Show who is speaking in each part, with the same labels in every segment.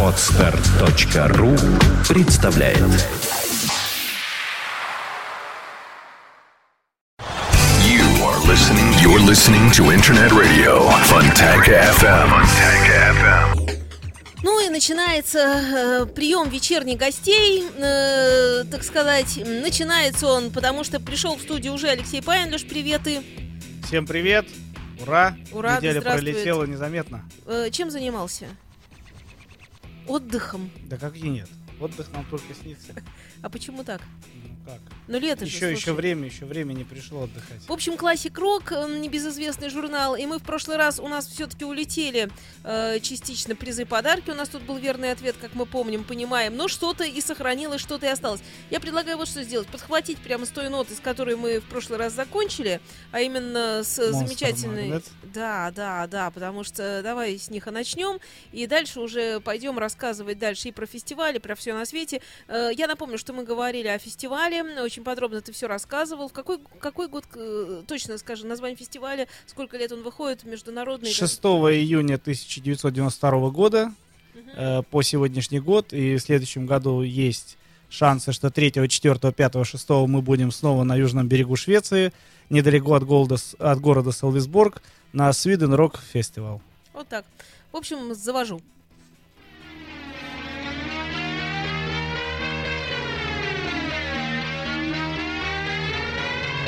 Speaker 1: Отстар.ру представляет
Speaker 2: You are listening. You're listening to Internet Radio Funtank FM. Funtank FM.
Speaker 3: Ну и начинается э, прием вечерних гостей, э, так сказать. Начинается он, потому что пришел в студию уже Алексей Павлович. Привет и
Speaker 4: Всем привет! Ура!
Speaker 3: Ура,
Speaker 4: Неделя пролетела незаметно.
Speaker 3: э, чем занимался? Отдыхом.
Speaker 4: Да как и нет. Отдых нам только снится.
Speaker 3: А почему так?
Speaker 4: Как?
Speaker 3: Ну лето же,
Speaker 4: Еще, еще
Speaker 3: слушай.
Speaker 4: время, еще время не пришло отдыхать.
Speaker 3: В общем, Классик Рок, небезызвестный журнал, и мы в прошлый раз у нас все-таки улетели э, частично призы подарки. У нас тут был верный ответ, как мы помним, понимаем. Но что-то и сохранилось, что-то и осталось. Я предлагаю вот что сделать. Подхватить прямо с той ноты, с которой мы в прошлый раз закончили, а именно с
Speaker 4: Monster
Speaker 3: замечательной...
Speaker 4: Magnet.
Speaker 3: Да, да, да, потому что давай с них и начнем. И дальше уже пойдем рассказывать дальше и про фестивали, про все на свете. Э, Я напомню, что мы говорили о фестивале. Очень подробно ты все рассказывал. В какой, какой год, э, точно скажи, название фестиваля, сколько лет он выходит, международный?
Speaker 4: 6 июня 1992 года э, по сегодняшний год. И в следующем году есть шансы, что 3, 4, 5, 6 мы будем снова на южном берегу Швеции, недалеко от, города, от города Салвисборг, на Sweden Rock Festival.
Speaker 3: Вот так. В общем, завожу.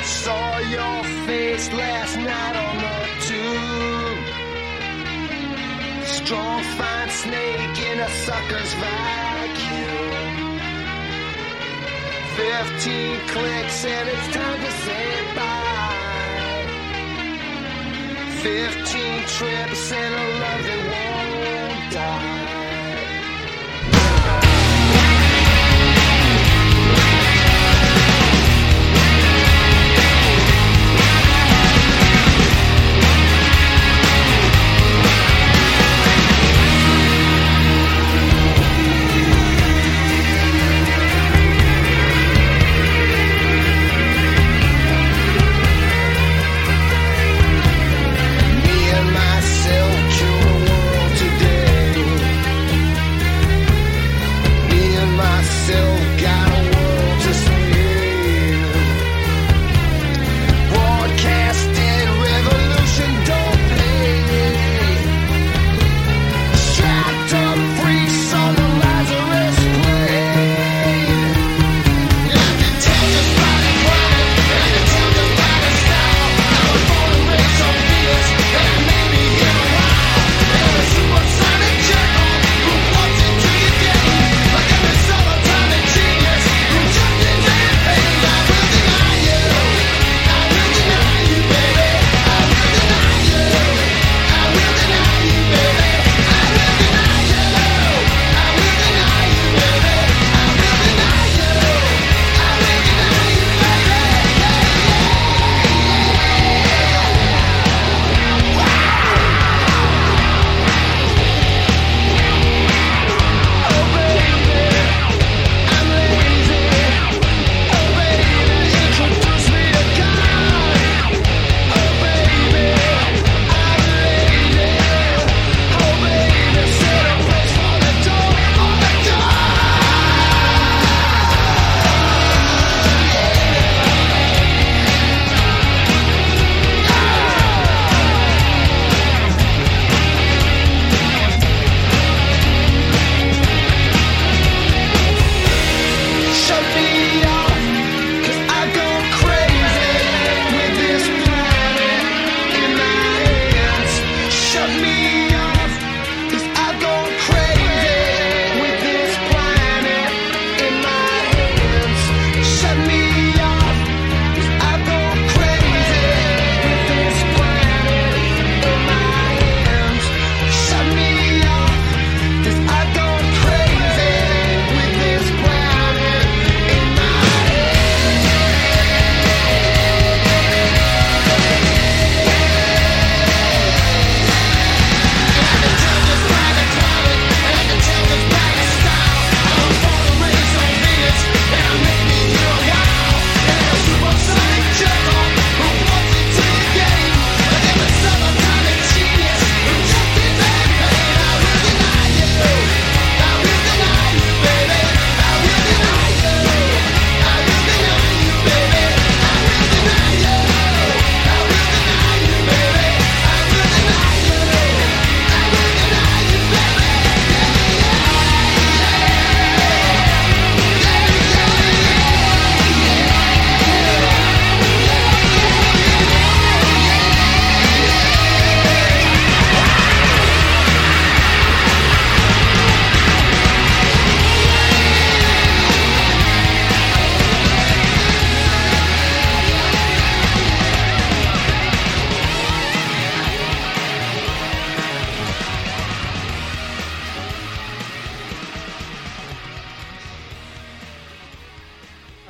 Speaker 5: Saw your face last night on the tube. Strong, fine snake in a sucker's vacuum. Fifteen clicks and it's time to say bye. Fifteen trips and a love that won't die.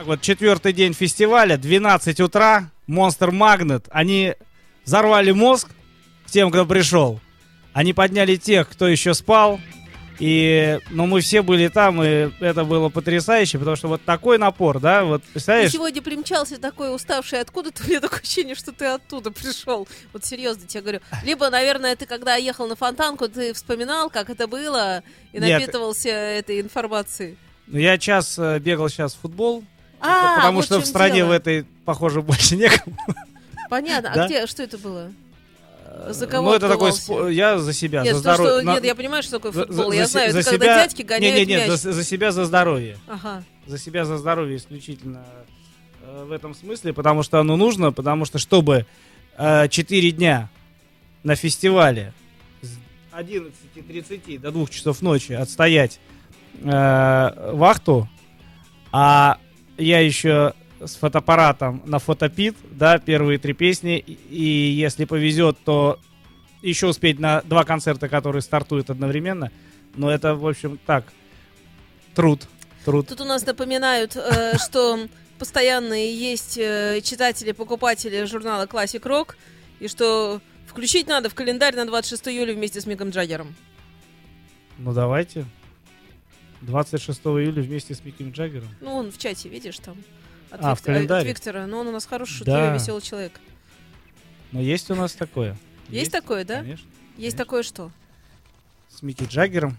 Speaker 4: Вот четвертый день фестиваля, 12 утра, Monster Magnet, они взорвали мозг тем, кто пришел. Они подняли тех, кто еще спал. И, ну, мы все были там, и это было потрясающе, потому что вот такой напор, да, вот,
Speaker 3: Ты
Speaker 4: представляешь,
Speaker 3: сегодня примчался такой уставший откуда-то, у меня такое ощущение, что ты оттуда пришел. Вот серьезно тебе говорю. Либо, наверное, ты когда ехал на фонтанку, ты вспоминал, как это было, и
Speaker 4: Нет.
Speaker 3: напитывался этой информацией.
Speaker 4: ну, я час э, бегал сейчас в футбол,
Speaker 3: А,
Speaker 4: потому
Speaker 3: вот
Speaker 4: что
Speaker 3: в
Speaker 4: стране
Speaker 3: дело.
Speaker 4: в этой, похоже, больше некому.
Speaker 3: Понятно. А где, что это было? За кого
Speaker 4: Ну, это такой,
Speaker 3: отдувался?
Speaker 4: спо- я за себя,
Speaker 3: Нет,
Speaker 4: за здоровье. На-
Speaker 3: нет, я понимаю, что такое
Speaker 4: за-
Speaker 3: футбол.
Speaker 4: за-
Speaker 3: я
Speaker 4: за
Speaker 3: знаю,
Speaker 4: се-
Speaker 3: это
Speaker 4: за
Speaker 3: когда
Speaker 4: себя-
Speaker 3: дядьки гоняют
Speaker 4: Не, не, нет,
Speaker 3: мяч.
Speaker 4: за, за себя, за здоровье.
Speaker 3: Ага.
Speaker 4: За себя, за здоровье исключительно э, в этом смысле, потому что оно нужно, потому что чтобы э, 4 дня на фестивале с 11.30 до 2 часов ночи отстоять э, вахту, а я еще с фотоаппаратом на фотопит, да, первые три песни, и, если повезет, то еще успеть на два концерта, которые стартуют одновременно, но это, в общем, так, труд, труд.
Speaker 3: Тут у нас напоминают, э, что постоянные есть э, читатели, покупатели журнала Classic Rock, и что включить надо в календарь на 26 июля вместе с Миком Джаггером.
Speaker 4: Ну давайте. 26 июля вместе с Миком Джаггером.
Speaker 3: Ну, он в чате, видишь, там. От,
Speaker 4: А, в
Speaker 3: Виктора-
Speaker 4: календаре?
Speaker 3: от Виктора. Но он у нас хороший,
Speaker 4: Да.
Speaker 3: шутливый, веселый человек.
Speaker 4: Но есть у нас такое.
Speaker 3: Есть такое, да?
Speaker 4: Конечно.
Speaker 3: Есть
Speaker 4: конечно.
Speaker 3: такое что?
Speaker 4: С Микки Джаггером.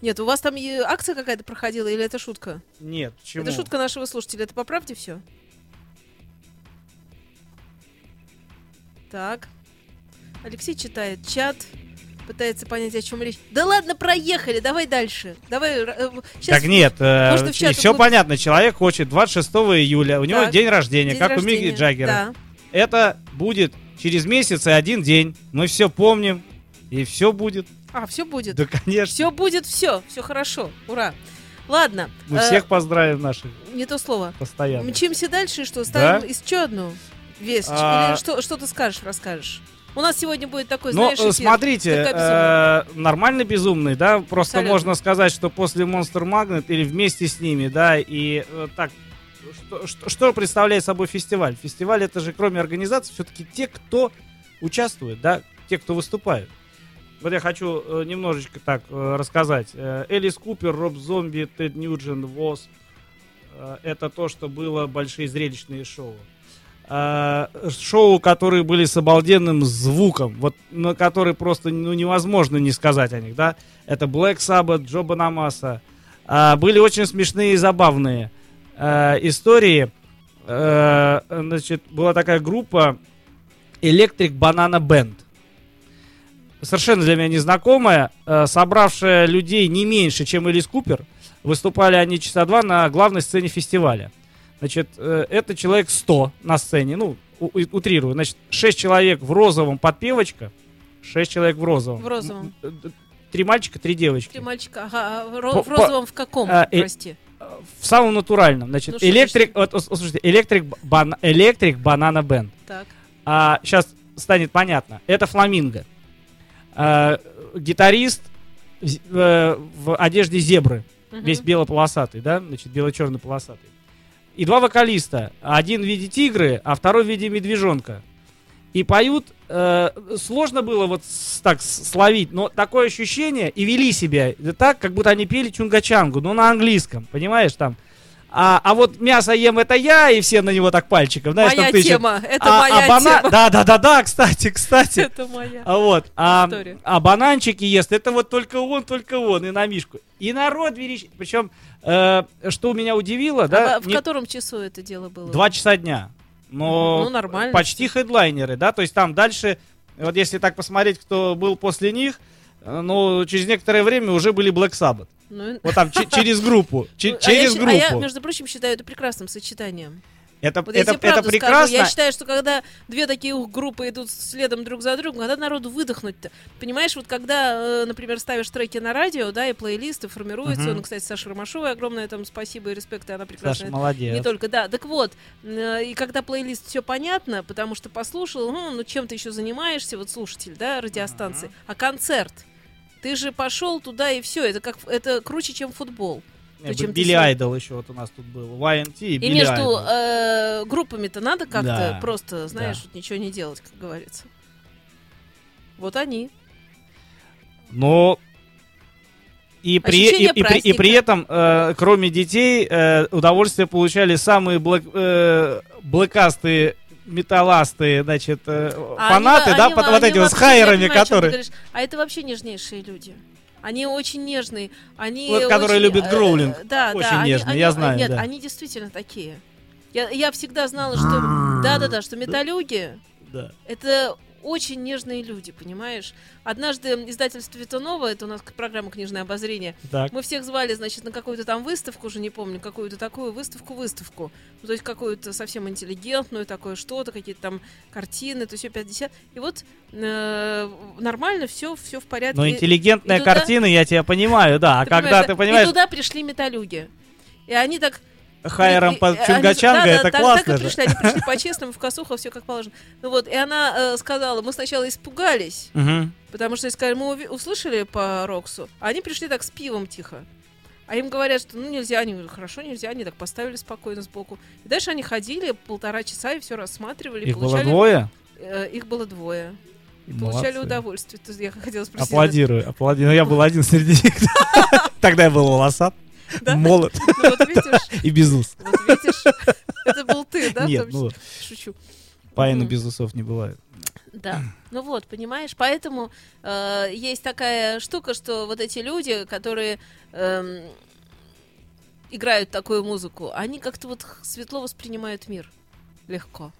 Speaker 3: Нет, у вас там акция какая-то проходила, или это шутка?
Speaker 4: Нет, почему?
Speaker 3: Это шутка нашего слушателя. Это поправьте все. Так. Алексей читает чат, пытается понять, о чем речь. Да ладно, проехали, давай дальше. Давай. э, щас
Speaker 4: Так нет,
Speaker 3: Можно в чат
Speaker 4: все
Speaker 3: углуб-
Speaker 4: понятно. Человек хочет 26 июля. У него
Speaker 3: Так.
Speaker 4: день рождения,
Speaker 3: день
Speaker 4: как у
Speaker 3: рождения.
Speaker 4: Микки Джаггера.
Speaker 3: Да.
Speaker 4: Это будет через месяц и один день. Мы все помним. И все будет.
Speaker 3: А, все будет.
Speaker 4: Да, конечно.
Speaker 3: Все будет, все, все хорошо. Ура. Ладно.
Speaker 4: Мы
Speaker 3: э,
Speaker 4: всех поздравим наших
Speaker 3: Не то слово.
Speaker 4: постоянно.
Speaker 3: Мчимся дальше, что? Ставим
Speaker 4: Да?
Speaker 3: еще одну вещь?
Speaker 4: А-
Speaker 3: Или что, что ты скажешь, расскажешь? У нас сегодня будет такой,
Speaker 4: Ну,
Speaker 3: знаешь,
Speaker 4: э,
Speaker 3: эфир.
Speaker 4: смотрите, э, нормально безумный, да, просто
Speaker 3: Абсолютно.
Speaker 4: можно сказать, что после Monster Magnet или вместе с ними, да, и э, так, что, что, что представляет собой фестиваль? Фестиваль это же, кроме организации, все-таки те, кто участвует, да, те, кто выступает. Вот я хочу э, немножечко так э, рассказать. Э, Элис Купер, Роб Зомби, Тед Ньюджин, Восп. Э, это то, что было большие зрелищные шоу. Э, шоу, которые были с обалденным звуком, вот на который просто ну, невозможно не сказать о них, да. Это Black Sabbath, Джо Банамаса. А, были очень смешные и забавные э, истории. Э, значит, была такая группа Electric Banana Band. Совершенно для меня незнакомая, э, собравшая людей не меньше, чем Элис Купер. Выступали они часа два на главной сцене фестиваля. Значит, э, это человек 100 на сцене, ну, утрирую. Значит, 6 человек в розовом подпевочка, 6 человек в розовом.
Speaker 3: В розовом.
Speaker 4: М, Три мальчика, три девочки.
Speaker 3: Три мальчика. Ага, а в ро- в розовом в каком,
Speaker 4: а, э,
Speaker 3: прости?
Speaker 4: В самом натуральном. Значит,
Speaker 3: Ну,
Speaker 4: электрик, вот, слушайте, электрик, бан, электрик банана бенд.
Speaker 3: Так.
Speaker 4: А, сейчас станет понятно. Это фламинго. А, гитарист в, э, в одежде зебры.
Speaker 3: Мгм.
Speaker 4: Весь белополосатый, да? Значит, бело-черный полосатый. И два вокалиста. Один в виде тигры, а второй в виде медвежонка. И поют, э, сложно было вот с- так словить, но такое ощущение, и вели себя так, как будто они пели чунгачангу, но на английском, понимаешь, там. А, а вот мясо ем это я, и все на него так пальчиком, знаешь,
Speaker 3: моя
Speaker 4: там тычут.
Speaker 3: тема. Это
Speaker 4: а,
Speaker 3: моя
Speaker 4: а бана-
Speaker 3: тема.
Speaker 4: Да, да, да, да, кстати, кстати.
Speaker 3: Это моя.
Speaker 4: А вот, а,
Speaker 3: История.
Speaker 4: а бананчики ест, это вот только он, только он, и на Мишку. И народ верещит. Причем, э, что меня удивило, да,
Speaker 3: А в
Speaker 4: не-
Speaker 3: котором часу это дело было?
Speaker 4: два часа дня. Но
Speaker 3: Ну, нормально.
Speaker 4: почти хедлайнеры, да, то есть там дальше, вот если так посмотреть, кто был после них, э, ну, через некоторое время уже были Black Sabbath.
Speaker 3: Ну,
Speaker 4: Вот там че- через группу,
Speaker 3: ну, а
Speaker 4: через
Speaker 3: щи- А я,
Speaker 4: группу.
Speaker 3: между прочим, считаю это прекрасным сочетанием.
Speaker 4: Это,
Speaker 3: Вот я
Speaker 4: это, это
Speaker 3: скажу,
Speaker 4: прекрасно.
Speaker 3: Я считаю, что когда две такие группы идут следом друг за другом, когда народу выдохнуть-то? Понимаешь, вот когда, э, например, ставишь треки на радио, да, и плейлисты формируются,
Speaker 4: Мгм.
Speaker 3: ну, кстати, Саша Ромашовой огромное там спасибо и респект, и она прекрасно
Speaker 4: Саша, молодец.
Speaker 3: Не только, да. Так вот, э, и когда плейлист все понятно, потому что послушал, ну, ну чем ты еще занимаешься, вот слушатель, да, радиостанции, а концерт. Ты же пошел туда и все. Это как это круче, чем футбол. То, чем
Speaker 4: Билли Айдол еще вот у нас тут был. YNT и
Speaker 3: И
Speaker 4: Билли
Speaker 3: между э, группами-то надо как-то
Speaker 4: Да,
Speaker 3: просто, знаешь,
Speaker 4: да.
Speaker 3: вот ничего не делать, как говорится. Вот они.
Speaker 4: Но и при, и, и при, и при этом, э, кроме детей, э, удовольствие получали самые блэк, э, блэкастые, металластые, значит, э,
Speaker 3: А
Speaker 4: фанаты,
Speaker 3: они-
Speaker 4: да,
Speaker 3: они-
Speaker 4: вот, вот
Speaker 3: они
Speaker 4: эти вот с хайерами,
Speaker 3: понимаю,
Speaker 4: которые...
Speaker 3: говоришь. А это вообще нежнейшие люди. Они очень нежные. Они
Speaker 4: Вот, которые
Speaker 3: очень,
Speaker 4: любят
Speaker 3: э,
Speaker 4: гроулинг.
Speaker 3: Да,
Speaker 4: Очень
Speaker 3: да.
Speaker 4: нежные,
Speaker 3: они-
Speaker 4: я знаю,
Speaker 3: Нет,
Speaker 4: да.
Speaker 3: они действительно такие. Я, я всегда знала, что... Да-да-да, что металюги
Speaker 4: Да.
Speaker 3: это очень нежные люди, понимаешь? Однажды издательство Витанова, это у нас программа «Книжное обозрение»,
Speaker 4: Так.
Speaker 3: мы всех звали, значит, на какую-то там выставку, уже не помню, какую-то такую выставку-выставку. Ну, то есть какую-то совсем интеллигентную, такое что-то, какие-то там картины, то все 50. И вот э, нормально, все, все в порядке.
Speaker 4: Но интеллигентная
Speaker 3: и туда-
Speaker 4: картина, я тебя понимаю, да. А когда ты понимаешь,
Speaker 3: И туда пришли металюги. И они так
Speaker 4: хайером
Speaker 3: они-
Speaker 4: Чунгачанга,
Speaker 3: да,
Speaker 4: это
Speaker 3: так-
Speaker 4: классно
Speaker 3: так
Speaker 4: же.
Speaker 3: пришли, они пришли по-честному, в косуху, все как положено. Ну вот, и она э, сказала, мы сначала испугались, потому что, сказали, мы услышали по Роксу, а они пришли так с пивом тихо. А им говорят, что ну нельзя, они говорят, хорошо, нельзя, они так поставили спокойно сбоку. И дальше они ходили полтора часа и все рассматривали.
Speaker 4: Их было
Speaker 3: получали,
Speaker 4: двое?
Speaker 3: э, их было двое. И получали
Speaker 4: Молодцы.
Speaker 3: удовольствие. То я хотела спросить.
Speaker 4: Аплодирую, аплодирую. Но я был один среди них. Тогда я был волосат, Молод
Speaker 3: Ну,
Speaker 4: и без ус.
Speaker 3: вот видишь, это был ты, да?
Speaker 4: Нет, ну?
Speaker 3: Шучу.
Speaker 4: Паина
Speaker 3: Мгм.
Speaker 4: без усов не бывает.
Speaker 3: Да. Ну вот, понимаешь, поэтому э, есть такая штука, что вот эти люди, которые эм, играют такую музыку, они как-то вот светло воспринимают мир. Легко.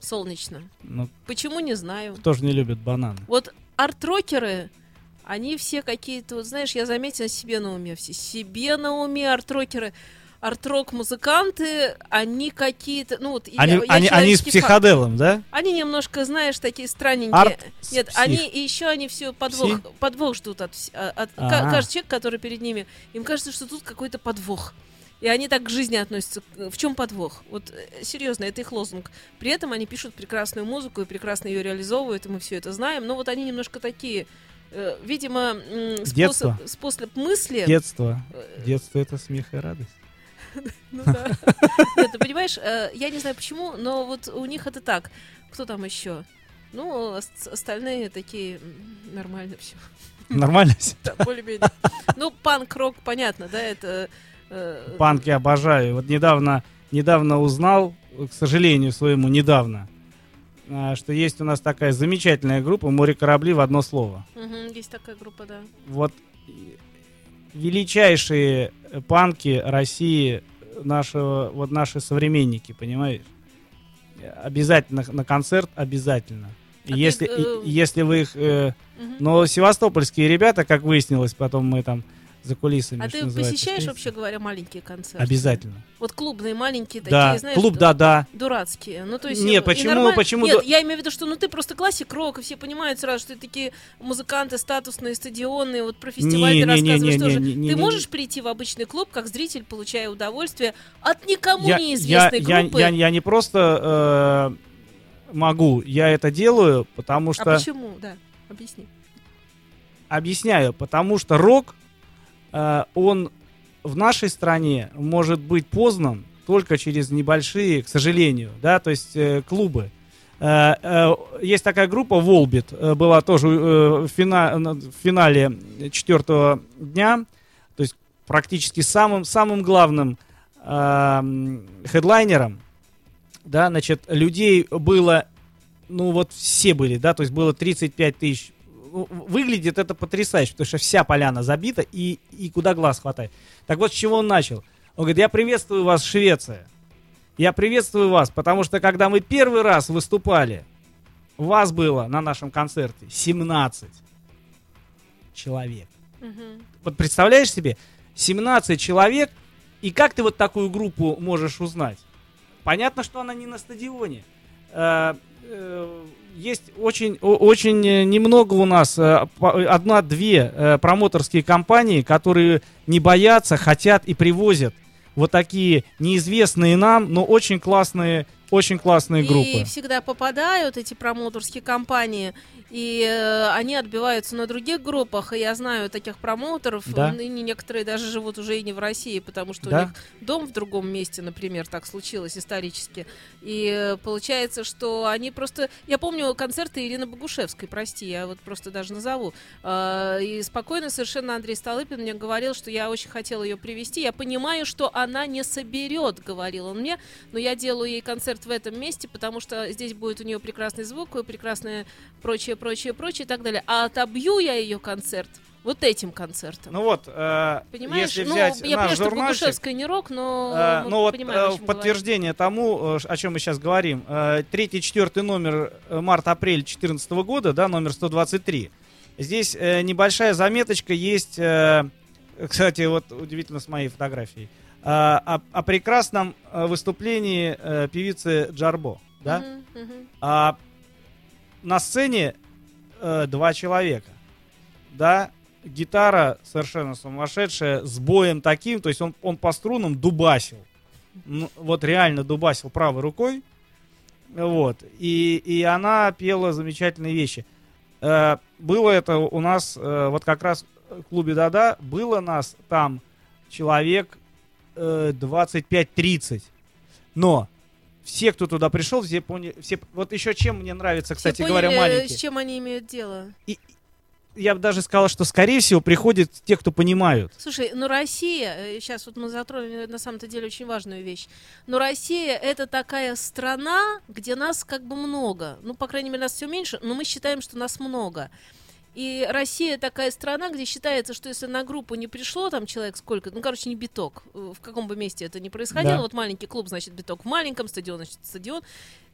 Speaker 3: Солнечно.
Speaker 4: Ну,
Speaker 3: Почему, не знаю.
Speaker 4: кто же не любит бананы?
Speaker 3: Вот арт-рокеры, они все какие-то, вот знаешь, я заметила себе на уме, все себе на уме арт-рокеры. Арт-рок музыканты, они какие-то, ну вот
Speaker 4: Они,
Speaker 3: я
Speaker 4: они, они с
Speaker 3: факт.
Speaker 4: психоделом, да?
Speaker 3: Они немножко, знаешь, такие странненькие.
Speaker 4: Арт
Speaker 3: Нет,
Speaker 4: с
Speaker 3: они
Speaker 4: псих.
Speaker 3: еще они все подвох,
Speaker 4: Псих?
Speaker 3: подвох ждут от, а- от ка-
Speaker 4: А.
Speaker 3: каждый человек, который перед ними, им кажется, что тут какой-то подвох. И они так к жизни относятся. В чем подвох? Вот э, серьезно, это их лозунг. При этом они пишут прекрасную музыку и прекрасно ее реализовывают, и мы все это знаем. Но вот они немножко такие, э, видимо, м,
Speaker 4: Детство.
Speaker 3: способ, способ мысли.
Speaker 4: Детство.
Speaker 3: э,
Speaker 4: Детство это смех и радость.
Speaker 3: ну да. Нет, ты понимаешь, э, я не знаю почему, но вот у них это так. Кто там еще? Ну, ос- остальные такие нормально все.
Speaker 4: Нормально всё?
Speaker 3: Да, более-менее. Ну, панк-рок, понятно, да, это... э,
Speaker 4: Панки обожаю. Вот недавно, недавно узнал, к сожалению своему, недавно, что есть у нас такая замечательная группа «Море корабли» в одно слово.
Speaker 3: мгм, Есть такая группа, да.
Speaker 4: Вот и- величайшие э, панки России, нашего, вот наши современники, понимаешь? Обязательно на концерт, обязательно.
Speaker 3: А ты,
Speaker 4: если,
Speaker 3: э,
Speaker 4: и- если вы их... э,
Speaker 3: Мгм.
Speaker 4: но севастопольские ребята, как выяснилось, потом мы там за кулисами,
Speaker 3: А ты посещаешь вообще говоря маленькие концерты?
Speaker 4: Обязательно.
Speaker 3: Вот клубные маленькие такие,
Speaker 4: Да,
Speaker 3: знаешь,
Speaker 4: клуб,
Speaker 3: ду-
Speaker 4: да-да.
Speaker 3: дурацкие. Ну, то есть,
Speaker 4: Нет, почему-
Speaker 3: нормаль-
Speaker 4: почему
Speaker 3: Нет, я имею в виду, что ну ты просто классик рок, и все понимают сразу, что ты такие музыканты статусные, стадионные, вот про фестиваль
Speaker 4: Не,
Speaker 3: ты
Speaker 4: не, не,
Speaker 3: рассказываешь
Speaker 4: не,
Speaker 3: тоже.
Speaker 4: не, не,
Speaker 3: ты
Speaker 4: не,
Speaker 3: можешь прийти в обычный клуб, как зритель, получая удовольствие от никому
Speaker 4: Я, я,
Speaker 3: неизвестной
Speaker 4: я,
Speaker 3: группы.
Speaker 4: я, я не просто э, могу, я это делаю, потому
Speaker 3: А
Speaker 4: что...
Speaker 3: почему? Да, объясни.
Speaker 4: Объясняю, потому что рок, он в нашей стране может быть познан только через небольшие, к сожалению, да, то есть э, клубы. Э, э, есть такая группа Волбит, э, была тоже э, в, фина- на- в финале четвертого дня, то есть практически самым, самым главным э, м, хедлайнером, да, значит, людей было, ну вот все были, да, то есть было 35 тысяч. Выглядит это потрясающе, потому что вся поляна забита и, и куда глаз хватает. Так вот, с чего он начал? Он говорит, я приветствую вас, Швеция. Я приветствую вас, потому что когда мы первый раз выступали, вас было на нашем концерте 17 человек.
Speaker 3: Мгм.
Speaker 4: Вот представляешь себе, 17 человек, и как ты вот такую группу можешь узнать? Понятно, что она не на стадионе. Э, э, Есть очень, очень э, немного у нас, э, по- одна-две э, промоторские компании, которые не боятся, хотят и привозят вот такие неизвестные нам, но очень классные очень классные
Speaker 3: И
Speaker 4: группы.
Speaker 3: всегда попадают эти промоутерские компании, и э, они отбиваются на других группах. И я знаю таких промоутеров,
Speaker 4: Да.
Speaker 3: ныне некоторые даже живут уже и не в России, потому что
Speaker 4: Да.
Speaker 3: у них дом в другом месте, например, так случилось исторически. И э, получается, что они просто... Я помню концерты Ирины Богушевской, прости, я вот просто даже назову. Э, И спокойно совершенно Андрей Столыпин мне говорил, что я очень хотела ее привести. Я понимаю, что она не соберет, говорил он мне, но я делаю ей концерт в этом месте, потому что здесь будет у нее прекрасный звук, и прекрасное прочее, прочее, прочее и так далее. А отобью я ее концерт вот этим концертом.
Speaker 4: Ну вот, э,
Speaker 3: Понимаешь?
Speaker 4: если
Speaker 3: ну,
Speaker 4: взять
Speaker 3: я
Speaker 4: наш
Speaker 3: понимаю, что Богушевская не рок, но
Speaker 4: Э, ну вот
Speaker 3: понимаем,
Speaker 4: э, в
Speaker 3: чем говорим.
Speaker 4: подтверждение тому, э, о чем мы сейчас говорим, э, третий, четвертый номер э, март-апрель 2014 года, да, номер 123. Здесь э, небольшая заметочка есть, э, кстати, вот удивительно с моей фотографией, э, о, о прекрасном э, выступлении э, певицы Джарбо, да.
Speaker 3: Мгм, мгм.
Speaker 4: А на сцене э, два человека. Да, гитара совершенно сумасшедшая, с боем таким, то есть он, он по струнам дубасил. Ну, вот реально дубасил правой рукой. Вот. И, и она пела замечательные вещи. Э, было это у нас, э, вот как раз в клубе Дада, было нас там человек э, 25-30. Но все, кто туда пришел, все поняли, все, вот еще чем мне нравится,
Speaker 3: Все
Speaker 4: кстати говоря,
Speaker 3: поняли,
Speaker 4: маленький.
Speaker 3: с чем они имеют дело.
Speaker 4: Я бы даже сказал, что, скорее всего, приходят те, кто понимают.
Speaker 3: Слушай, ну Россия, сейчас вот мы затронули э, на самом-то деле очень важную вещь. Но Россия это такая страна, где нас как бы много. Ну, по крайней мере, нас все меньше, но мы считаем, что нас много. И Россия такая страна, где считается, что если на группу не пришло там человек сколько, ну, короче, не биток, э, в каком бы месте это ни происходило,
Speaker 4: Да.
Speaker 3: вот маленький клуб, значит, биток в маленьком, стадион, значит, стадион.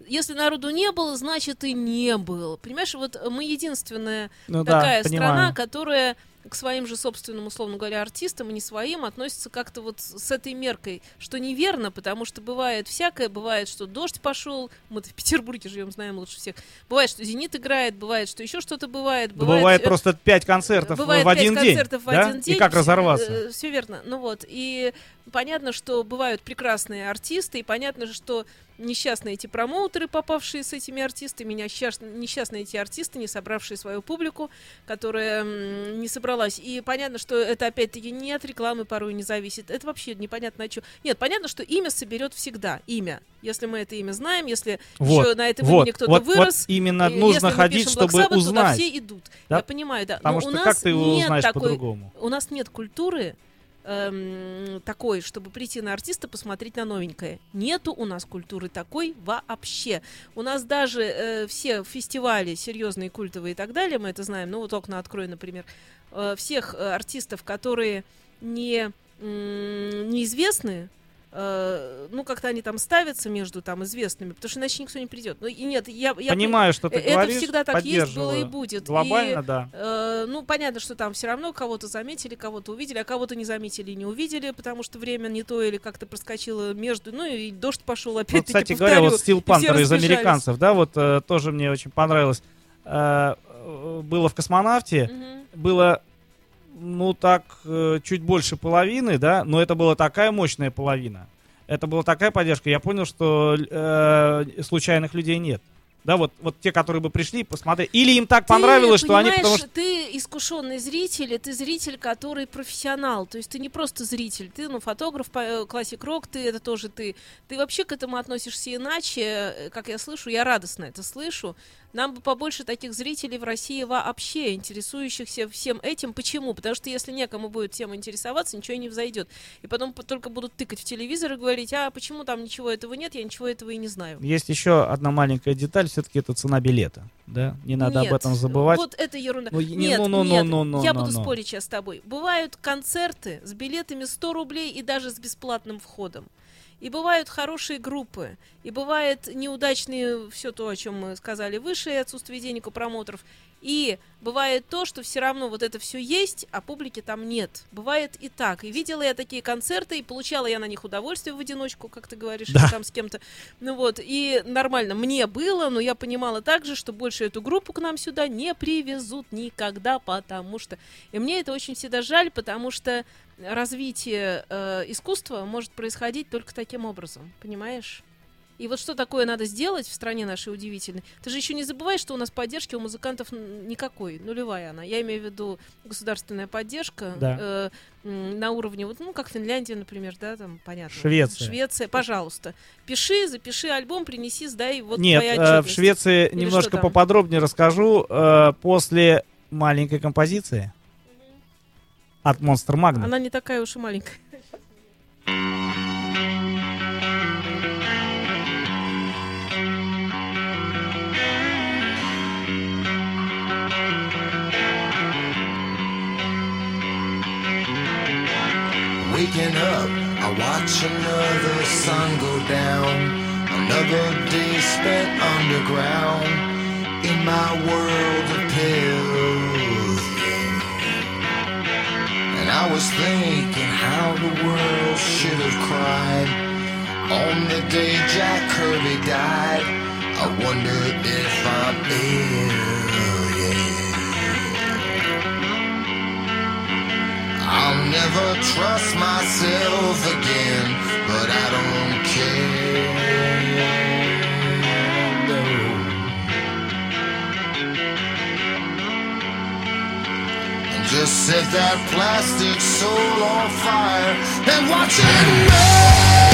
Speaker 3: Если народу не было, значит, и не было. Понимаешь, вот мы единственная
Speaker 4: Ну
Speaker 3: такая
Speaker 4: да,
Speaker 3: страна,
Speaker 4: понимаю.
Speaker 3: которая к своим же собственным, условно говоря, артистам и не своим относится как-то вот с этой меркой, что неверно, потому что бывает всякое, бывает, что дождь пошел, мы в Петербурге живем, знаем лучше всех, бывает, что Зенит играет, бывает, что еще что-то бывает,
Speaker 4: Да Бывает,
Speaker 3: э,
Speaker 4: просто пять концертов
Speaker 3: бывает
Speaker 4: в один день.
Speaker 3: концертов в
Speaker 4: да?
Speaker 3: один день.
Speaker 4: И как разорваться?
Speaker 3: Все верно. Ну вот. И понятно, что бывают прекрасные артисты, и понятно, же, что несчастные эти промоутеры, попавшие с этими артистами, несчастные, эти артисты, не собравшие свою публику, которая не собралась. И понятно, что это опять-таки не от рекламы порой не зависит. Это вообще непонятно о чем. Нет, понятно, что имя соберет всегда. Имя. Если мы это имя знаем, если
Speaker 4: Вот,
Speaker 3: еще на этом
Speaker 4: вот,
Speaker 3: имени кто-то
Speaker 4: вот, вот
Speaker 3: вырос,
Speaker 4: именно
Speaker 3: и
Speaker 4: нужно
Speaker 3: если мы
Speaker 4: ходить, чтобы
Speaker 3: Sabbath, туда
Speaker 4: узнать.
Speaker 3: все идут.
Speaker 4: Да?
Speaker 3: Я понимаю, да.
Speaker 4: Потому
Speaker 3: Но
Speaker 4: что
Speaker 3: у нас
Speaker 4: как ты его
Speaker 3: нет
Speaker 4: узнаешь
Speaker 3: такой,
Speaker 4: по-другому?
Speaker 3: У нас нет культуры эм, такой, чтобы прийти на артиста, посмотреть на новенькое. Нету у нас культуры такой вообще. У нас даже э, все фестивали серьезные, культовые и так далее, мы это знаем, ну вот окна открой, например, э, всех э, артистов, которые не м, неизвестны, э, ну как-то они там ставятся между там известными, потому что иначе никто не придет. Ну и нет, я, я
Speaker 4: Понимаю, что ты
Speaker 3: э, это
Speaker 4: говоришь,
Speaker 3: всегда так есть, было и будет. И-
Speaker 4: Глобально, да.
Speaker 3: Э, ну, понятно, что там все равно кого-то заметили, кого-то увидели, а кого-то не заметили и не увидели, потому что время не то или как-то проскочило между, ну и дождь пошел
Speaker 4: Вот,
Speaker 3: опять-таки,
Speaker 4: кстати говоря, вот Steel
Speaker 3: и
Speaker 4: Panther из американцев, да, вот э, тоже мне очень понравилось. Э, было в космонавте,
Speaker 3: Мгм.
Speaker 4: было, ну так, э, чуть больше половины, да, но это была такая мощная половина. Это была такая поддержка. Я понял, что э, случайных людей нет. Да, вот, вот те, которые бы пришли, посмотреть. Или им так понравилось,
Speaker 3: ты
Speaker 4: что они, потому
Speaker 3: понимаешь,
Speaker 4: что...
Speaker 3: ты искушенный зритель, и ты зритель, который профессионал. То есть ты не просто зритель, ты, ну, фотограф, э, классик рок, ты это тоже ты. Ты вообще к этому относишься иначе, э, как я слышу, я радостно это слышу. Нам бы побольше таких зрителей в России вообще, интересующихся всем этим. Почему? Потому что если некому будет тем интересоваться, ничего и не взойдет. И потом по- только будут тыкать в телевизор и говорить, а почему там ничего этого нет, я ничего этого и не знаю.
Speaker 4: Есть еще одна маленькая деталь, все-таки это цена билета. Да, не надо
Speaker 3: Нет,
Speaker 4: об этом забывать.
Speaker 3: Вот это ерунда.
Speaker 4: Ну, не-
Speaker 3: нет,
Speaker 4: ну, ну, ну, ну, ну,
Speaker 3: я
Speaker 4: ну,
Speaker 3: буду
Speaker 4: ну.
Speaker 3: спорить сейчас с тобой. Бывают концерты с билетами 100 рублей и даже с бесплатным входом. И бывают хорошие группы, и бывает неудачные все то, о чем мы сказали выше, и отсутствие денег у промоутеров. И бывает то, что все равно вот это все есть, а публики там нет. Бывает и так. И видела я такие концерты, и получала я на них удовольствие в одиночку, как ты говоришь,
Speaker 4: Да.
Speaker 3: там с кем-то. Ну вот, и нормально мне было, но я понимала также, что больше эту группу к нам сюда не привезут никогда, потому что... И мне это очень всегда жаль, потому что развитие э, искусства может происходить только таким образом, понимаешь? И вот что такое надо сделать в стране нашей удивительной? Ты же еще не забывай, что у нас поддержки у музыкантов никакой, нулевая она. Я имею в виду государственная поддержка
Speaker 4: Да.
Speaker 3: э, на уровне, вот, ну, как Финляндия, например, да, там, понятно.
Speaker 4: Швеция.
Speaker 3: Швеция, пожалуйста. Пиши, запиши альбом, принеси, сдай, вот
Speaker 4: Нет,
Speaker 3: твоя
Speaker 4: э, в. Швеции
Speaker 3: Или
Speaker 4: немножко поподробнее расскажу. э, После маленькой композиции от Monster Magnet.
Speaker 3: Она не такая уж и маленькая.
Speaker 5: Waking up, I watch another sun go down. Another day spent underground in my world of pills. And I was thinking how the world should have cried on the day Jack Kirby died. I wondered if I'm ill, I'll never trust myself again, but I don't care. And just set that plastic soul on fire and watch it burn.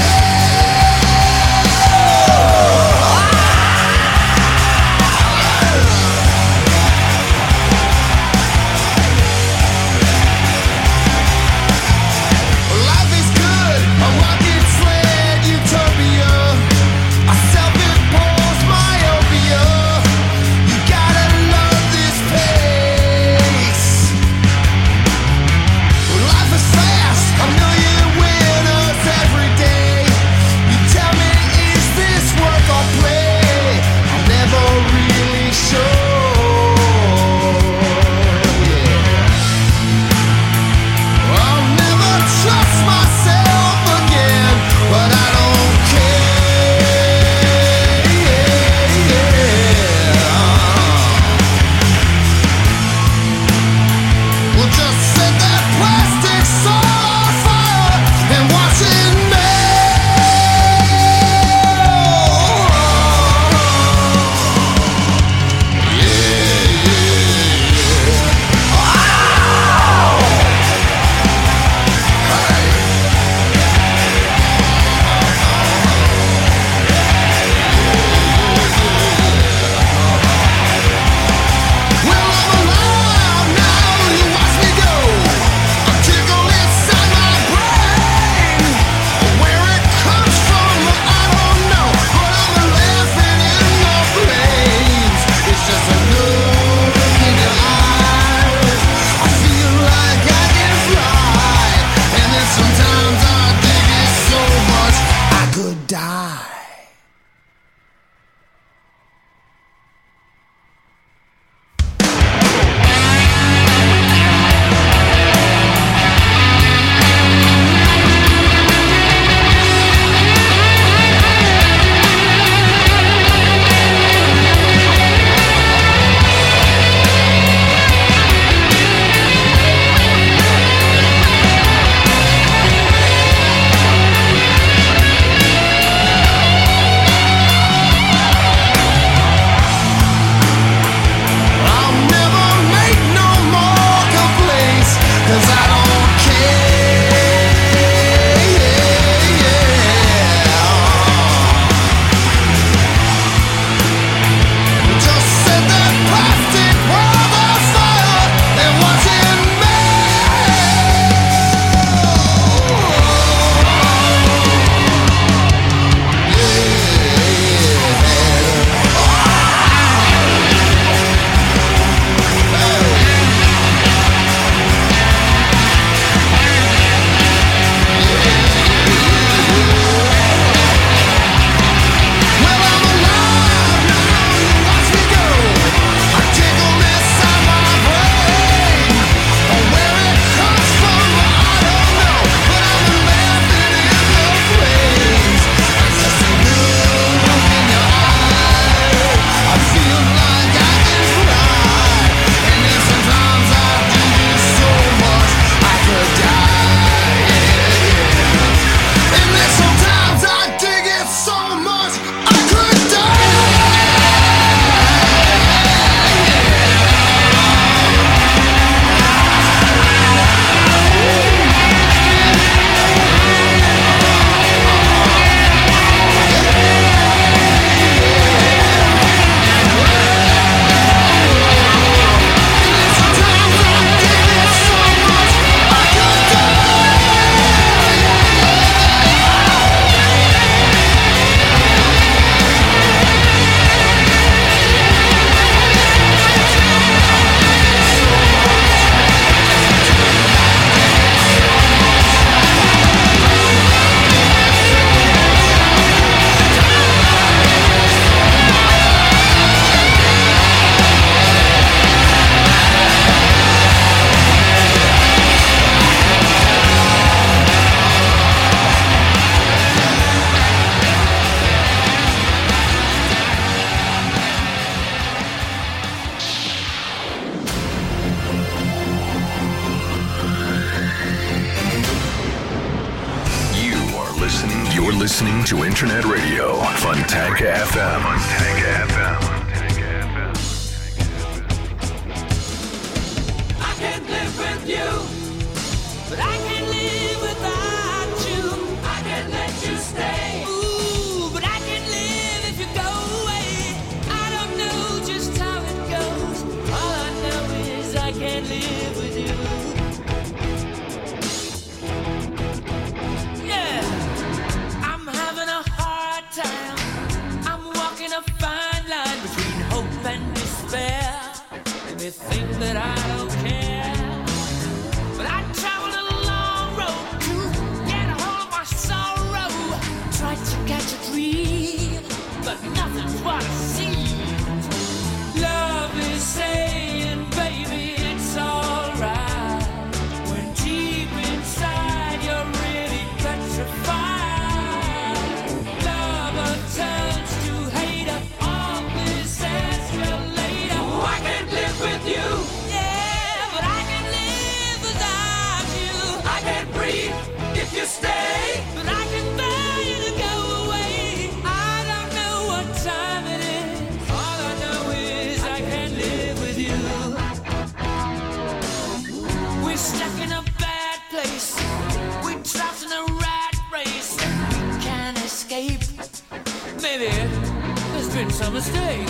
Speaker 6: Been some mistake.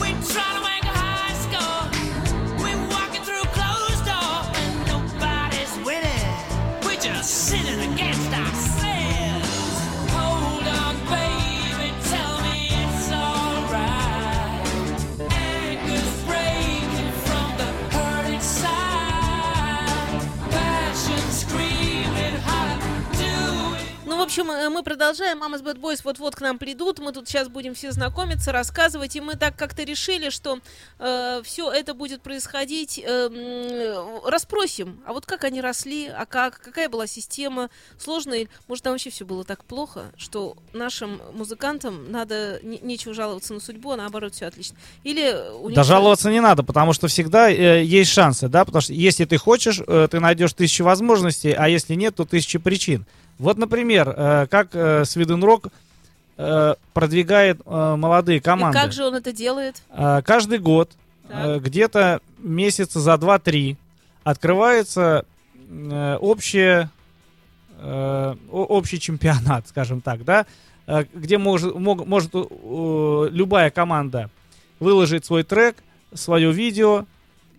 Speaker 6: We try to
Speaker 3: общем, э, мы продолжаем. Мама с Boys вот-вот к нам придут. Мы тут сейчас будем все знакомиться, рассказывать. И мы так как-то решили, что все это будет происходить. э, м, расспросим, а вот как они росли, а как, какая была система, сложно, или, может, там вообще все было так плохо, что нашим музыкантам надо не- нечего жаловаться на судьбу, а наоборот, все отлично. Или у них
Speaker 4: Да жаловаться не надо, потому что всегда э, есть шансы, да, потому что если ты хочешь, э, ты найдешь тысячу возможностей, а если нет, то тысячи причин. Вот, например, э, как э, Rock э, продвигает э, молодые
Speaker 3: И
Speaker 4: команды.
Speaker 3: как же он это делает?
Speaker 4: Э, каждый год,
Speaker 3: Так.
Speaker 4: э, где-то месяца за 2-3, открывается э, общее, э, общий чемпионат, скажем так, да, э, где может, мог- может э, любая команда выложить свой трек, свое видео,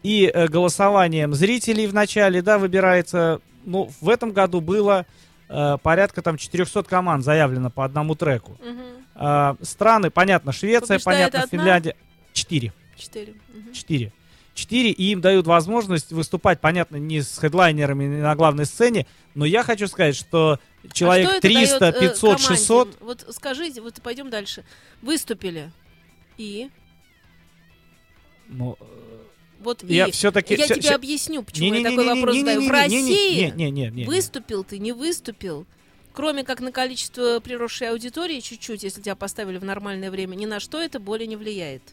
Speaker 4: и э, голосованием зрителей в начале, да, выбирается, ну, в этом году было э, порядка там 400 команд заявлено по одному треку.
Speaker 3: Мгм.
Speaker 4: А, страны, понятно, Швеция,
Speaker 3: Побеждает
Speaker 4: понятно,
Speaker 3: одна?
Speaker 4: Финляндия. Четыре.
Speaker 3: Четыре. Мгм.
Speaker 4: Четыре. Четыре, и им дают возможность выступать, понятно, не с хедлайнерами не на главной сцене, но я хочу сказать, что человек
Speaker 3: а что
Speaker 4: 300,
Speaker 3: это дает, э,
Speaker 4: 500,
Speaker 3: команде?
Speaker 4: 600,
Speaker 3: Вот скажите, вот пойдем дальше. Выступили. И
Speaker 4: ну,
Speaker 3: вот
Speaker 4: я и все-таки
Speaker 3: я все, тебе объясню, почему я такой вопрос задаю. В России выступил ты, не выступил. Кроме как на количество приросшей аудитории чуть-чуть, если тебя поставили в нормальное время, ни на что это более не влияет.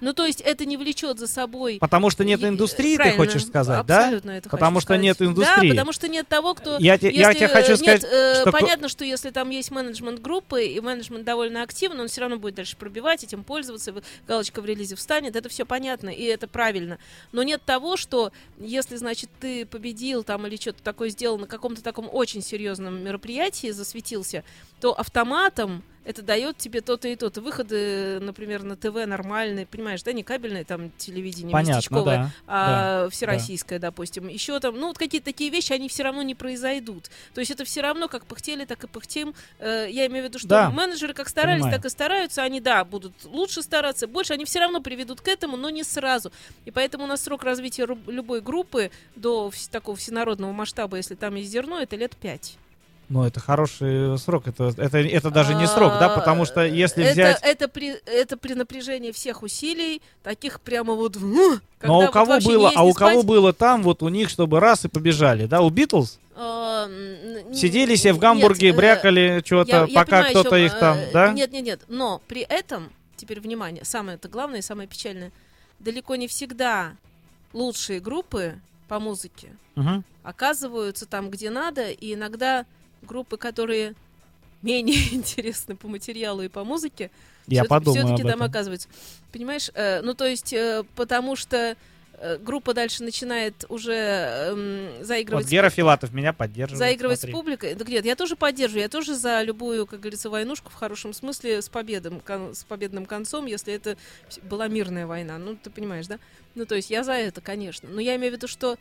Speaker 3: Ну, то есть это не влечет за собой...
Speaker 4: Потому что нет индустрии, ты
Speaker 3: правильно,
Speaker 4: хочешь сказать, да?
Speaker 3: абсолютно это
Speaker 4: Потому что нет
Speaker 3: сказать.
Speaker 4: индустрии.
Speaker 3: Да, потому что нет того, кто...
Speaker 4: Я, те- я
Speaker 3: Если,
Speaker 4: тебе хочу сказать,
Speaker 3: нет, э,
Speaker 4: что...
Speaker 3: понятно, что если там есть менеджмент группы, и менеджмент довольно активный, он все равно будет дальше пробивать, этим пользоваться, галочка в релизе встанет, это все понятно, и это правильно. Но нет того, что если, значит, ты победил там или что-то такое сделал на каком-то таком очень серьезном мероприятии, засветился, то автоматом это дает тебе то-то и то-то. Выходы, например, на ТВ нормальные, понимаешь, да, не кабельное там телевидение
Speaker 4: Понятно,
Speaker 3: местечковое,
Speaker 4: да.
Speaker 3: а всероссийское, допустим. Еще там, ну, вот какие-то такие вещи, они все равно не произойдут. То есть это все равно, как пыхтели, так и пыхтим. Э, я имею в виду, что
Speaker 4: Да,
Speaker 3: менеджеры как старались,
Speaker 4: понимаю.
Speaker 3: так и стараются. Они, да, будут лучше стараться, больше. Они все равно приведут к этому, но не сразу. И поэтому у нас срок развития любой группы до такого всенародного масштаба, если там есть зерно, это лет пять.
Speaker 4: Ну, это хороший срок, это, это, это даже не срок, да, потому что если
Speaker 3: это,
Speaker 4: взять...
Speaker 3: Это при, это при напряжении всех усилий, таких прямо вот...
Speaker 4: Ну, а у
Speaker 3: вот
Speaker 4: кого
Speaker 3: не
Speaker 4: было, а у кого
Speaker 3: спать.
Speaker 4: было там, вот у них, чтобы раз и побежали, да, у Битлз
Speaker 3: А,
Speaker 4: сидели себе в
Speaker 3: нет,
Speaker 4: Гамбурге,
Speaker 3: э,
Speaker 4: брякали что-то, пока кто-то их там,
Speaker 3: э,
Speaker 4: да?
Speaker 3: Нет, нет, нет. Но при этом, теперь внимание, самое это главное и самое печальное, далеко не всегда лучшие группы по музыке
Speaker 4: Мгм.
Speaker 3: оказываются там, где надо, и иногда группы, которые менее интересны по материалу и по музыке,
Speaker 4: Я
Speaker 3: все,
Speaker 4: подумаю
Speaker 3: таки
Speaker 4: об
Speaker 3: там
Speaker 4: этом.
Speaker 3: оказывается. Понимаешь, э, ну то есть, э, потому что э, группа дальше начинает уже эм, заигрывать
Speaker 4: Вот
Speaker 3: с
Speaker 4: Гера Филатов меня поддерживает.
Speaker 3: заигрывать
Speaker 4: смотри.
Speaker 3: с публикой. Да нет, я тоже поддерживаю, я тоже за любую, как говорится, войнушку в хорошем смысле с победом, кон- с победным концом, если это была мирная война. Ну, ты понимаешь, да? Ну, то есть я за это, конечно. Но я имею в виду, что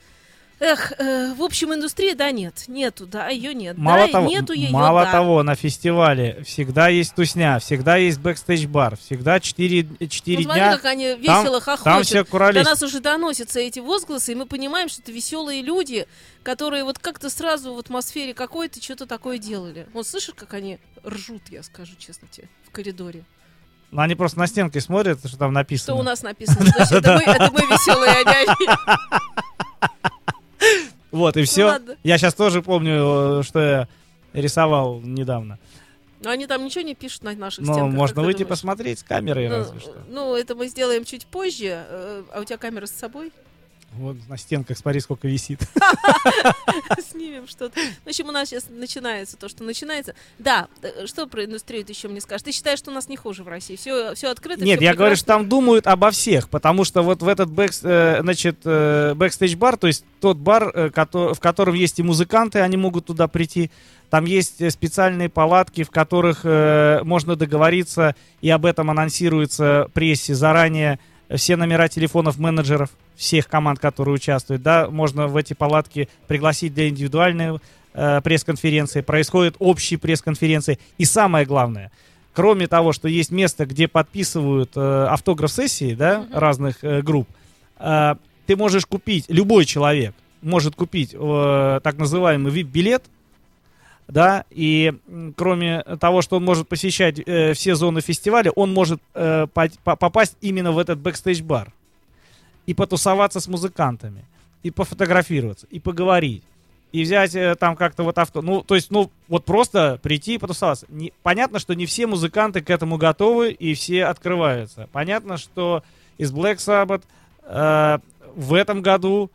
Speaker 3: Эх, э, в общем, индустрии, да, нет. Нету, да, ее нет.
Speaker 4: Мало
Speaker 3: да,
Speaker 4: того,
Speaker 3: нету ее,
Speaker 4: мало
Speaker 3: да.
Speaker 4: того, на фестивале всегда есть тусня, всегда есть бэкстейдж-бар, всегда 4,
Speaker 3: Ну,
Speaker 4: 4
Speaker 3: смотри,
Speaker 4: дня.
Speaker 3: как они
Speaker 4: Там-
Speaker 3: весело
Speaker 4: Там
Speaker 3: хохочут.
Speaker 4: все
Speaker 3: До
Speaker 4: курались.
Speaker 3: нас уже доносятся эти возгласы, и мы понимаем, что это веселые люди, которые вот как-то сразу в атмосфере какой-то что-то такое делали. Вот слышишь, как они ржут, я скажу честно тебе, в коридоре.
Speaker 4: Ну, Они просто на стенке смотрят, что там написано.
Speaker 3: Что у нас написано? Это мы, веселые, а.
Speaker 4: Вот, и все.
Speaker 3: Ну ладно.
Speaker 4: я сейчас тоже помню, что я рисовал недавно.
Speaker 3: Но они там ничего не пишут на наших
Speaker 4: Но
Speaker 3: стенках.
Speaker 4: можно
Speaker 3: как ты
Speaker 4: выйти
Speaker 3: думаешь?
Speaker 4: посмотреть с камерой,
Speaker 3: Ну,
Speaker 4: разве что.
Speaker 3: ну, это мы сделаем чуть позже. Э, А у тебя камера с собой?
Speaker 4: Вот на стенках, смотри, сколько висит.
Speaker 3: Снимем что-то. В общем, у нас сейчас начинается то, что начинается. Да, э, что про индустрию ты еще мне скажешь? Ты считаешь, что у нас не хуже в России? Все, все открыто,
Speaker 4: Нет,
Speaker 3: всё
Speaker 4: я говорю, что
Speaker 3: прекрасно?
Speaker 4: там думают обо всех, потому что вот в этот бэкс, э, значит, э, бэкстейдж-бар, то есть тот бар, в котором есть и музыканты, они могут туда прийти. Там есть специальные палатки, в которых можно договориться, и об этом анонсируется прессе заранее все номера телефонов менеджеров всех команд, которые участвуют, да, можно в эти палатки пригласить для индивидуальной э, пресс-конференции, происходят общие пресс-конференции, и самое главное, кроме того, что есть место, где подписывают э, автограф-сессии, да,
Speaker 3: Мгм.
Speaker 4: разных э, групп, э, ты можешь купить, любой человек может купить э, так называемый VIP-билет, да, и кроме того, что он может посещать э, все зоны фестиваля, он может э, по- по- попасть именно в этот бэкстейдж-бар и потусоваться с музыкантами, и пофотографироваться, и поговорить, и взять э, там как-то вот авто, ну, то есть, ну, вот просто прийти и потусоваться. Не- понятно, что не все музыканты к этому готовы, и все открываются. Понятно, что из Black Sabbath э, в этом году,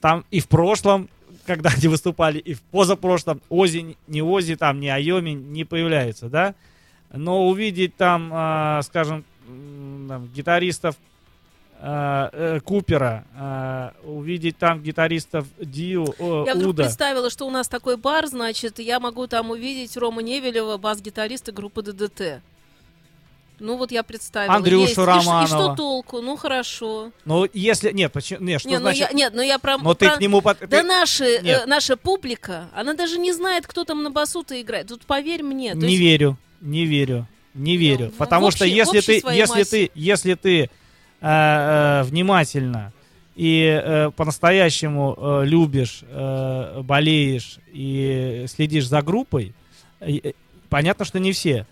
Speaker 4: там и в прошлом, когда они выступали, и в позапрошлом, Ози, не Ози, там, не Айоми не появляется, да? Но увидеть там, э, скажем, там, гитаристов э, э, Купера, э, увидеть там гитаристов Дио, о,
Speaker 3: Я вдруг
Speaker 4: Уда.
Speaker 3: представила, что у нас такой бар, значит, я могу там увидеть Рому Невелева, бас-гитариста группы ДДТ. Ну вот я представила.
Speaker 4: Андрюшу
Speaker 3: Есть. И ш- И,
Speaker 4: Романова.
Speaker 3: что толку? Ну хорошо.
Speaker 4: Ну, если... Нет, почему... Нет, что
Speaker 3: Не, ну
Speaker 4: значит...
Speaker 3: я, нет, ну я про...
Speaker 4: Но ты
Speaker 3: про-
Speaker 4: к нему... под-
Speaker 3: Да
Speaker 4: ты-
Speaker 3: наши, э,
Speaker 4: Нет.
Speaker 3: наша публика, она даже не знает, кто там на басу-то играет. Тут поверь мне. то
Speaker 4: Не
Speaker 3: есть-
Speaker 4: верю, не верю, не верю.
Speaker 3: в-
Speaker 4: Потому что
Speaker 3: общей- в
Speaker 4: если ты, если
Speaker 3: массе.
Speaker 4: ты, если ты э, э, внимательно и э, по-настоящему э, любишь, э, болеешь и следишь за группой, э, э, понятно, что не все.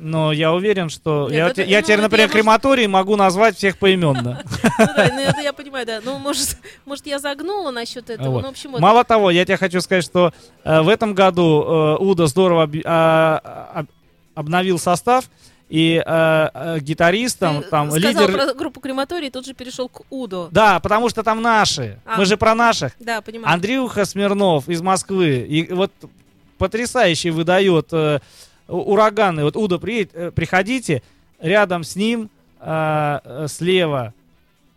Speaker 4: Но я уверен, что
Speaker 3: Нет,
Speaker 4: я,
Speaker 3: это-
Speaker 4: я
Speaker 3: ну,
Speaker 4: теперь, например,
Speaker 3: я, может-
Speaker 4: крематорий могу назвать всех поименно.
Speaker 3: Ну да, ну это я понимаю, да. Ну, может, может я загнула насчет этого. Ну, общем.
Speaker 4: Мало того, я тебе хочу сказать, что э, в этом году Уда здорово а, об- обновил состав, и э, э, гитаристом,
Speaker 3: Ты
Speaker 4: там,
Speaker 3: сказал
Speaker 4: лидер...
Speaker 3: про группу Крематорий, и тут же перешел к Удо.
Speaker 4: Да, потому что там наши.
Speaker 3: А.
Speaker 4: Мы же про наших.
Speaker 3: Да, понимаю.
Speaker 4: Андрюха Смирнов из Москвы. И вот потрясающе выдает э, ураганы. Вот Уда, приедет, э, приходите, рядом с ним э, э, слева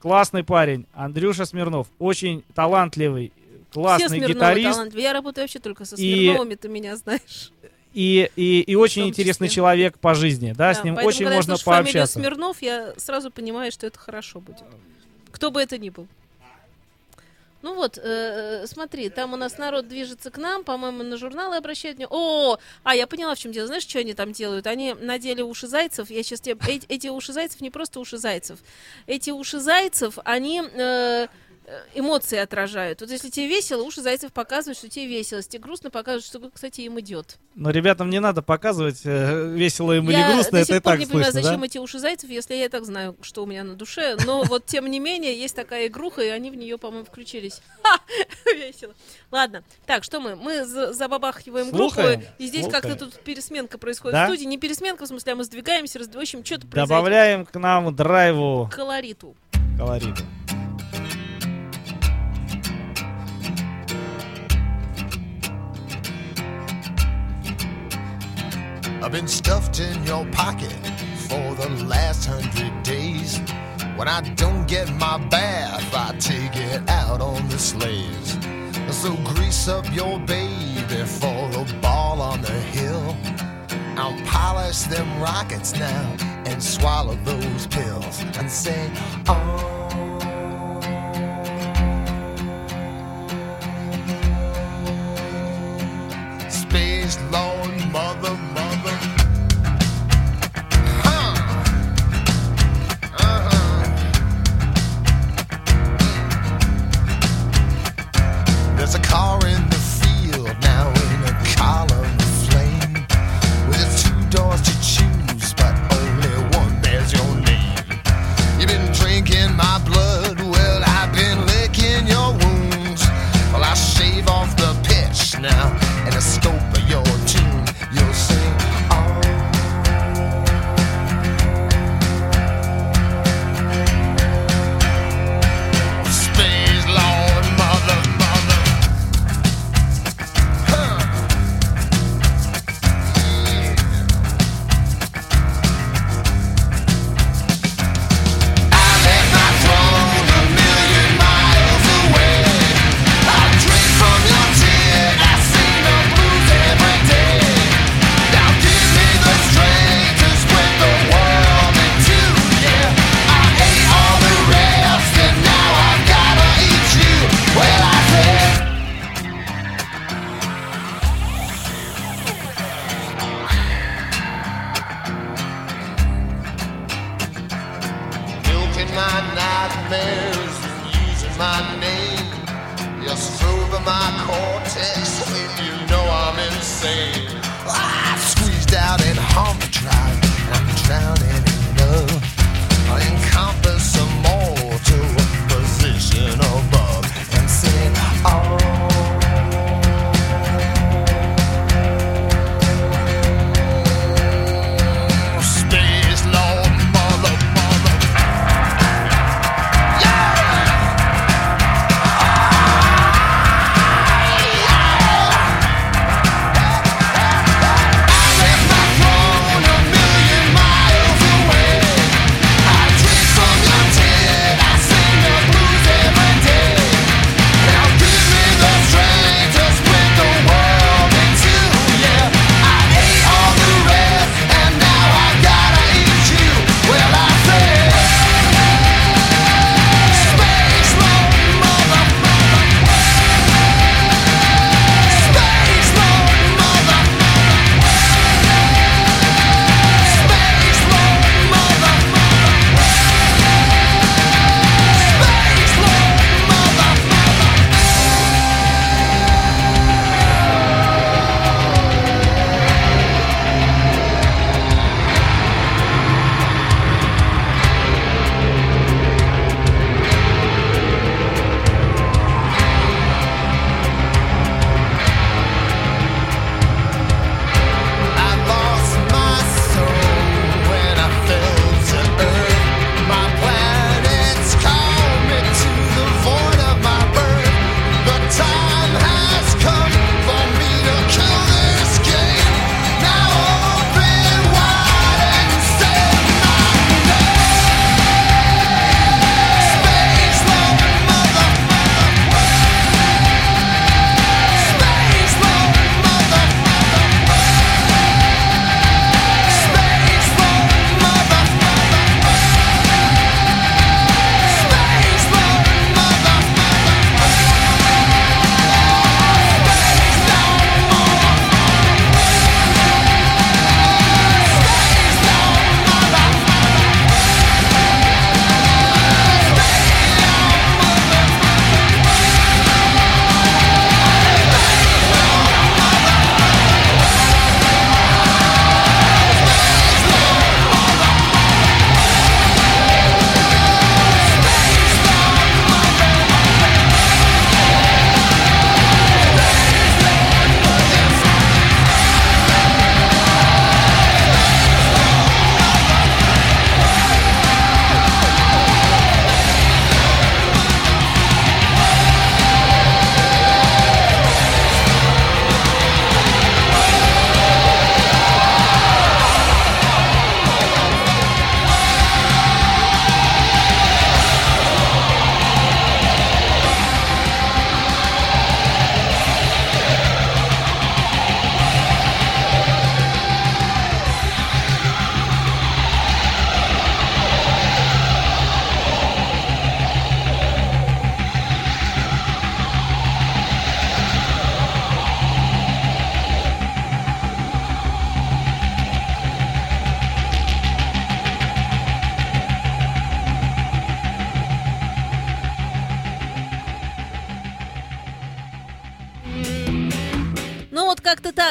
Speaker 4: классный парень Андрюша Смирнов. Очень талантливый,
Speaker 3: Все
Speaker 4: классный
Speaker 3: Смирновы
Speaker 4: гитарист.
Speaker 3: талантливые. Я работаю вообще только со
Speaker 4: И-
Speaker 3: Смирновыми, ты меня знаешь.
Speaker 4: И, и, и очень интересный человек по жизни, да, с
Speaker 3: Да,
Speaker 4: ним
Speaker 3: поэтому,
Speaker 4: очень
Speaker 3: когда
Speaker 4: можно
Speaker 3: я слышу фамилию
Speaker 4: пообщаться.
Speaker 3: Смирнов, я сразу понимаю, что это хорошо будет. Кто бы это ни был. Ну вот, э, э, смотри, там у нас народ движется к нам, по-моему, на журналы обращают внимание. О, а я поняла, в чем дело. Знаешь, что они там делают? Они надели уши зайцев. Я сейчас тебе... Эти, эти уши зайцев не просто уши зайцев. Эти уши зайцев, они э, эмоции отражают. Вот если тебе весело, уши зайцев показывают, что тебе весело. Если тебе грустно, показывают, что, кстати, им идет.
Speaker 4: Но ребятам не надо показывать, э, весело им или
Speaker 3: Я
Speaker 4: грустно,
Speaker 3: до
Speaker 4: это и так
Speaker 3: не понимаю,
Speaker 4: слышно,
Speaker 3: зачем
Speaker 4: да?
Speaker 3: эти уши зайцев, если я и так знаю, что у меня на душе. Но вот, тем не менее, есть такая игруха, и они в нее, по-моему, включились. Ха! Весело. Ладно. Так, что мы? Мы за- забабахиваем
Speaker 4: Слухаем,
Speaker 3: группу. И здесь как-то тут пересменка происходит
Speaker 4: Да?
Speaker 3: в студии. Не пересменка, в смысле, а мы сдвигаемся, в общем, что-то.
Speaker 4: Добавляем к нам драйву
Speaker 3: К колориту.
Speaker 5: I've been stuffed in your pocket for the last hundred days. When I don't get my bath, I take it out on the slaves. So grease up your baby for a ball on the hill. I'll polish them rockets now and swallow those pills and say, oh. Space
Speaker 3: lonely.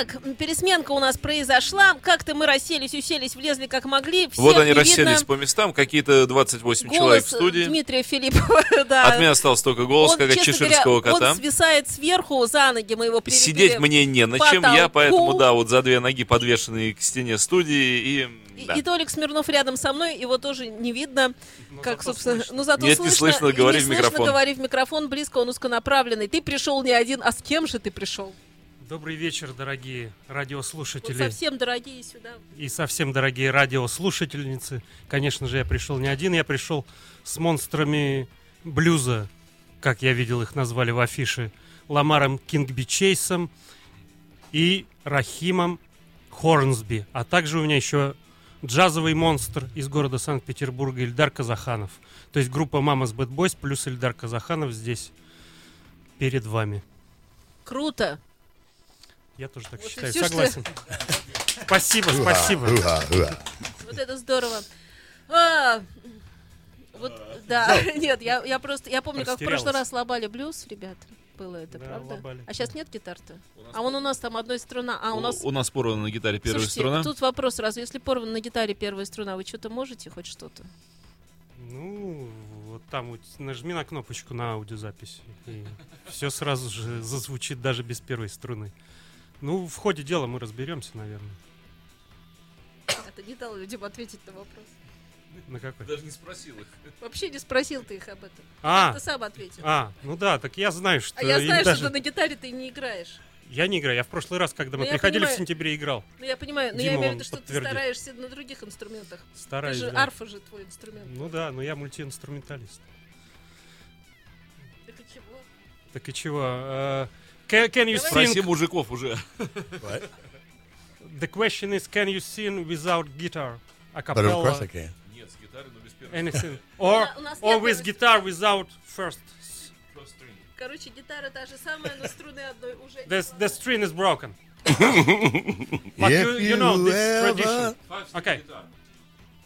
Speaker 3: Так. Пересменка у нас произошла. Как-то мы расселись, уселись, влезли как могли. Всех
Speaker 7: Вот они
Speaker 3: не
Speaker 7: расселись
Speaker 3: видно.
Speaker 7: по местам, какие-то 28 человек
Speaker 3: Голос
Speaker 7: в студии.
Speaker 3: Дмитрия Филиппова, да.
Speaker 7: От меня остался только голос,
Speaker 3: Он,
Speaker 7: как от чеширского
Speaker 3: говоря,
Speaker 7: кота.
Speaker 3: Он свисает сверху за ноги, мы его прилепили.
Speaker 7: Сидеть мне не на чем, я
Speaker 3: потолку.
Speaker 7: поэтому, да, вот за две ноги подвешенные к стене студии и...
Speaker 3: И,
Speaker 7: да.
Speaker 3: и Толик Смирнов рядом со мной, его тоже не видно. как, собственно, ну зато
Speaker 7: Нет, не
Speaker 3: слышно.
Speaker 7: слышно,
Speaker 3: и
Speaker 7: говори
Speaker 3: не
Speaker 7: в
Speaker 3: слышно,
Speaker 7: микрофон.
Speaker 3: говори в микрофон, близко, он узконаправленный. Ты пришел не один, а с кем же ты пришел?
Speaker 8: Добрый вечер, дорогие
Speaker 3: Вот
Speaker 8: радиослушатели
Speaker 3: совсем дорогие сюда.
Speaker 8: и совсем дорогие радиослушательницы. Конечно же, я пришел не один, я пришел с монстрами блюза, как я видел их назвали в афише, Ламаром Кингби Чейсом и Рахимом Хорнсби. А также у меня еще джазовый монстр из города Санкт-Петербурга Ильдар Казаханов. То есть группа Мамас Bad Boys плюс Ильдар Казаханов здесь перед вами.
Speaker 3: Круто.
Speaker 8: Я тоже так
Speaker 3: Вот
Speaker 8: считаю,
Speaker 3: что-
Speaker 8: согласен. Спасибо, спасибо.
Speaker 3: Вот это здорово. А, вот, да, нет, я, я просто, я помню, как в прошлый раз лобали блюз, ребят, было это,
Speaker 8: Да,
Speaker 3: правда?
Speaker 8: лобали.
Speaker 3: А сейчас нет гитар-то? А он у нас там одной струна, а у нас...
Speaker 7: У нас порвана на гитаре первая
Speaker 3: Слушайте,
Speaker 7: струна.
Speaker 3: тут вопрос сразу, если порвана на гитаре первая струна, вы что-то можете, хоть что-то?
Speaker 8: Ну, вот там вот нажми на кнопочку на аудиозапись, и все сразу же зазвучит даже без первой струны. Ну, в ходе дела мы разберемся, наверное.
Speaker 3: Это не дал людям ответить на вопрос.
Speaker 8: На какой?
Speaker 7: Даже не спросил их.
Speaker 3: Вообще не спросил ты их об этом.
Speaker 8: А,
Speaker 3: Ты сам ответил.
Speaker 8: а, ну да, так я знаю, что
Speaker 3: А я знаю,
Speaker 8: даже-
Speaker 3: что ты на гитаре ты не играешь.
Speaker 8: Я не играю, я в прошлый раз, когда мы
Speaker 3: Ну, я
Speaker 8: приходили
Speaker 3: понимаю.
Speaker 8: в сентябре, играл.
Speaker 3: Ну я понимаю, но я
Speaker 8: Дима
Speaker 3: имею в виду, что ты
Speaker 8: подтвердит.
Speaker 3: стараешься на других инструментах.
Speaker 8: Стараюсь,
Speaker 3: ты же
Speaker 8: да.
Speaker 3: арфа же твой инструмент.
Speaker 8: Ну да, но я мультиинструменталист.
Speaker 3: Так и чего?
Speaker 8: Так и чего? э, Can, can you
Speaker 7: Спроси
Speaker 8: sing?
Speaker 7: мужиков уже.
Speaker 8: The question is, can you sing without guitar? A
Speaker 9: But of course I
Speaker 8: cappella,
Speaker 9: can.
Speaker 7: Нет, с гитары, но без первой.
Speaker 8: anything. Or,
Speaker 3: У нас
Speaker 8: or
Speaker 3: нет
Speaker 8: with
Speaker 3: первой
Speaker 8: guitar without first.
Speaker 3: Короче, гитара та же самая, но струны одной уже
Speaker 8: The, the string is broken.
Speaker 9: If
Speaker 8: But you, you know this
Speaker 9: ever
Speaker 8: tradition. Okay.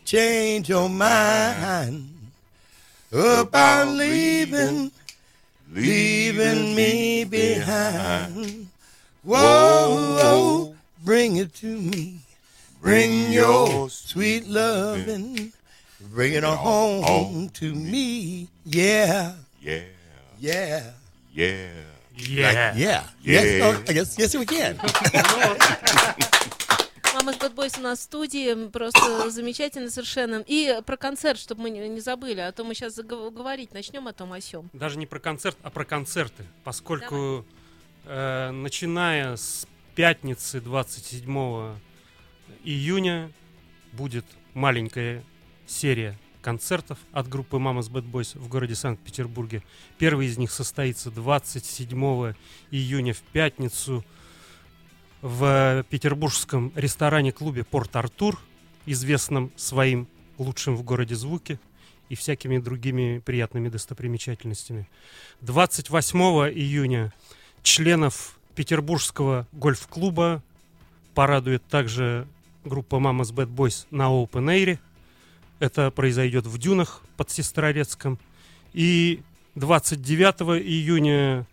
Speaker 9: change your mind about leaving, leaving me behind. Whoa, whoa, bring it to me. Bring your sweet loving. Bring it on home to me. Yeah,
Speaker 10: Yeah,
Speaker 9: yeah.
Speaker 10: yeah.
Speaker 8: Yeah.
Speaker 9: Yeah. Yes, oh, I guess yes we can.
Speaker 3: Мама с Bad Boys у нас в студии, просто замечательно совершенно. И про концерт, чтобы мы не забыли, а то мы сейчас говорить начнем о том о сём.
Speaker 8: Даже не про концерт, а про концерты. Поскольку э, начиная с пятницы 27 июня будет маленькая серия концертов от группы Мамас Bad Boys в городе Санкт-Петербурге. Первый из них состоится 27 июня в пятницу в петербургском ресторане-клубе Порт-Артур, известном своим лучшим в городе звуке и всякими другими приятными достопримечательностями. 28 июня членов Петербургского гольф-клуба порадует также группа Мамас Bad Boys на Open Air. Это произойдет в Дюнах под Сестрорецком. И 29 июня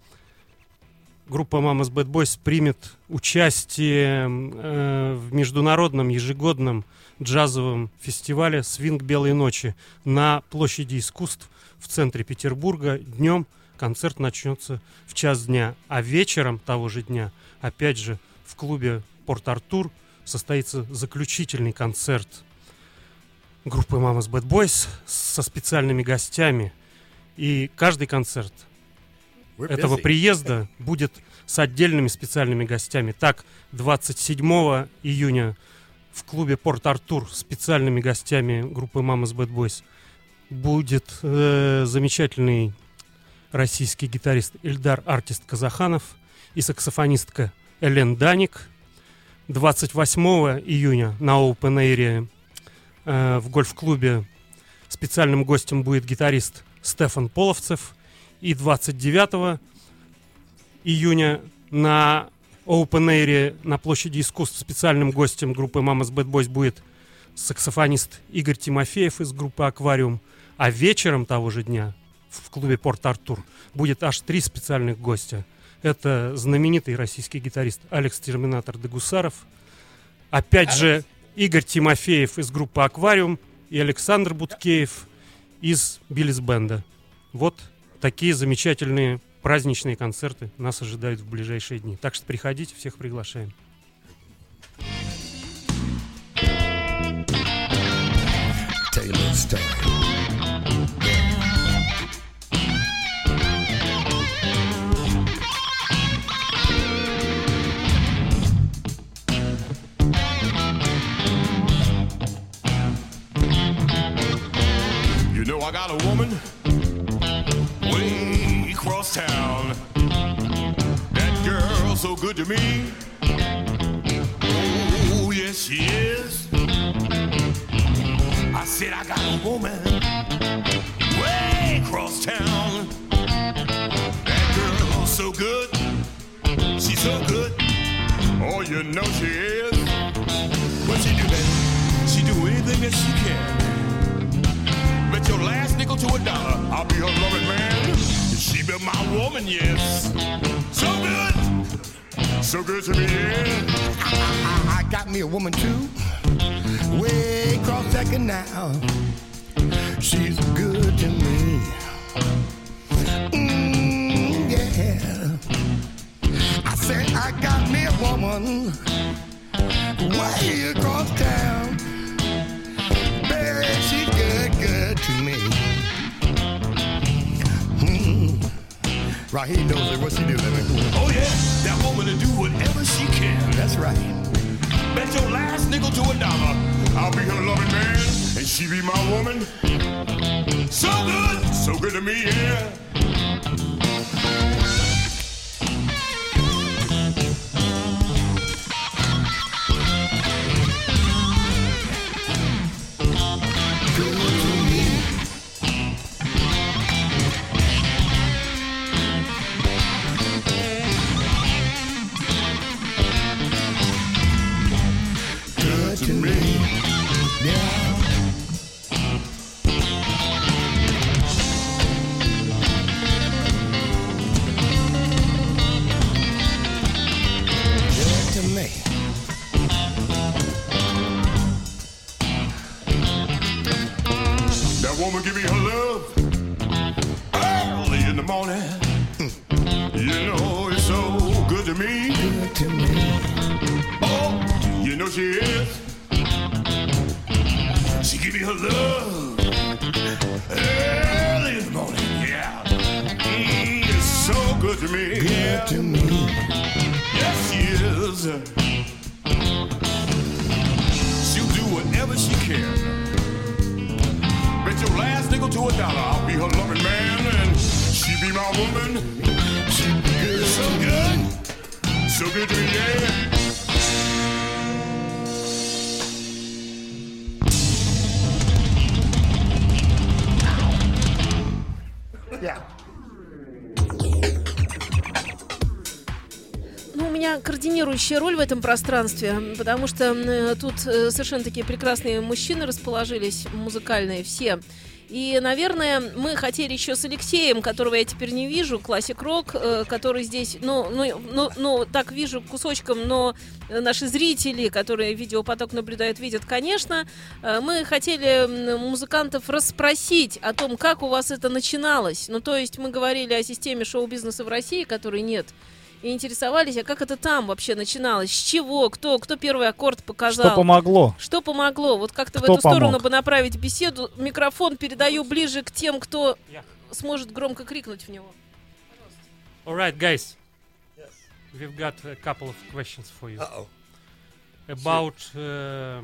Speaker 8: группа Мамас Bad Boys примет участие э, в международном ежегодном джазовом фестивале «Свинг Белой ночи» на площади искусств в центре Петербурга. Днем концерт начнется в час дня, а вечером того же дня, опять же, в клубе «Порт-Артур» состоится заключительный концерт группы Мамас Bad Boys со специальными гостями. И каждый концерт этого приезда будет с отдельными специальными гостями. Так, 27 июня в клубе Порт-Артур специальными гостями группы Мамас Bad Boys будет э, замечательный российский гитарист Ильдар Артист Казаханов и саксофонистка Элен Даник. 28 июня на Open Air э, в гольф-клубе специальным гостем будет гитарист Стефан Половцев. И 29 июня на Open Air на площади искусств специальным гостем группы Mama's Bad Boys будет саксофонист Игорь Тимофеев из группы Аквариум. А вечером того же дня в клубе Порт Артур будет аж три специальных гостя. Это знаменитый российский гитарист Алекс Терминатор Дегусаров. Опять же, Игорь Тимофеев из группы «Аквариум» и Александр Буткеев из Биллис Бенда. Вот такие замечательные праздничные концерты нас ожидают в ближайшие дни. Так что приходите, всех приглашаем.
Speaker 10: I got a woman good to me. Oh yes she is. I said I got a woman way across town. That girl so good. She's so good. Oh you know she is. What she do then? She do anything that she can. Bet your last nickel to a dollar, I'll be her loving man. She be my woman, yes. So good, so good to me, yeah.
Speaker 9: I, I got me a woman too, way across that canal. She's good to me. Mm, yeah. I said I got me a woman way across town. Baby, she's good, good to me. Right, he knows it. What she do, baby?
Speaker 10: Oh yeah, that woman to do whatever she can.
Speaker 9: That's right.
Speaker 10: Bet your last nickel to a dollar, I'll be her loving man, and she be my woman. So good, so good to me, yeah.
Speaker 3: Координирующая роль в этом пространстве, потому что тут э, совершенно такие прекрасные мужчины расположились, музыкальные все. И, наверное, мы хотели еще с Алексеем, которого я теперь не вижу, классик рок, э, который здесь, ну, ну, ну, ну, так вижу кусочком, но наши зрители, которые видеопоток наблюдают, видят, конечно. Э, Мы хотели музыкантов расспросить о том, как у вас это начиналось. Ну, то есть мы говорили о системе шоу-бизнеса в России, которой нет и интересовались, а как это там вообще начиналось, с чего, кто, кто первый аккорд показал.
Speaker 4: Что помогло?
Speaker 3: Что помогло? Вот как-то в эту сторону
Speaker 4: помог?
Speaker 3: бы направить беседу. Микрофон передаю ближе к тем, кто сможет громко крикнуть в него.
Speaker 8: All right, guys. We've got a couple of questions for you.
Speaker 9: Uh-oh.
Speaker 8: About uh,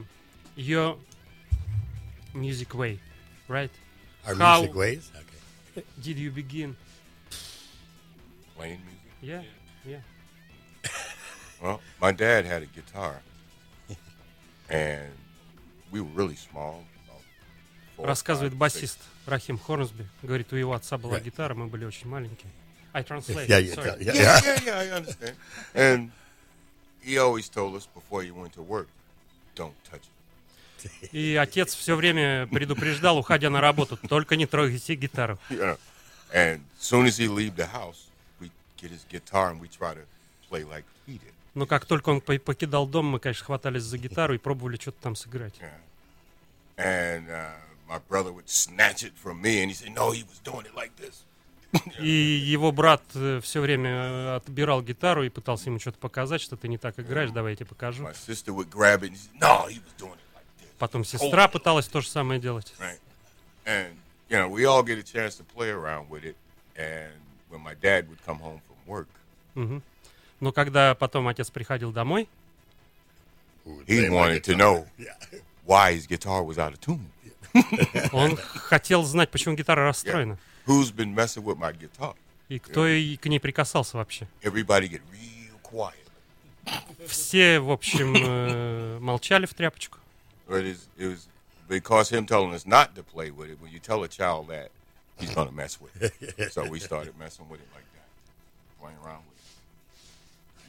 Speaker 8: your music way, right?
Speaker 9: Our
Speaker 8: How
Speaker 9: music ways? Okay.
Speaker 8: did you begin?
Speaker 11: Playing music.
Speaker 8: Yeah, yeah.
Speaker 11: Well, my dad had a guitar, and we were really small.
Speaker 8: Рассказывает басист Рахим Хорнсби. Говорит, у его отца была
Speaker 9: Right.
Speaker 8: гитара, мы были очень маленькие. I translate.
Speaker 9: Yeah, yeah,
Speaker 8: sorry.
Speaker 9: yeah, yeah.
Speaker 11: Yeah, yeah, yeah, I understand. And he always told us before you went to work, don't touch it.
Speaker 8: И отец все время предупреждал, уходя на работу, только не трогайте гитару.
Speaker 11: Know, and soon as he leave the house, get his guitar and we try to play like he did.
Speaker 8: Но как только он по- покидал дом, мы, конечно, хватались за гитару и пробовали что-то там сыграть.
Speaker 11: And uh, my brother would snatch it from me and he said, no, he was doing it like this.
Speaker 8: И его брат все время э, отбирал гитару и пытался ему что-то показать, что ты не так играешь, давай я тебе покажу.
Speaker 11: My sister would grab it and say, no, he was doing it.
Speaker 8: Потом сестра пыталась то же самое делать.
Speaker 11: Right. And, you know, we all get a chance to play around with it. And when my dad would come home from work,
Speaker 8: Мгм. Но когда потом отец приходил домой,
Speaker 11: he wanted to know why his guitar was out of tune.
Speaker 8: он хотел знать, почему гитара расстроена.
Speaker 11: Who's been messing with my guitar?
Speaker 8: И кто и к ней прикасался вообще.
Speaker 11: Everybody get real quiet.
Speaker 8: Все, в общем, э, молчали в тряпочку.
Speaker 11: But it was because him telling us not to play with it. When you tell a child that, he's gonna mess with it. so we started messing with it like that, playing around with it.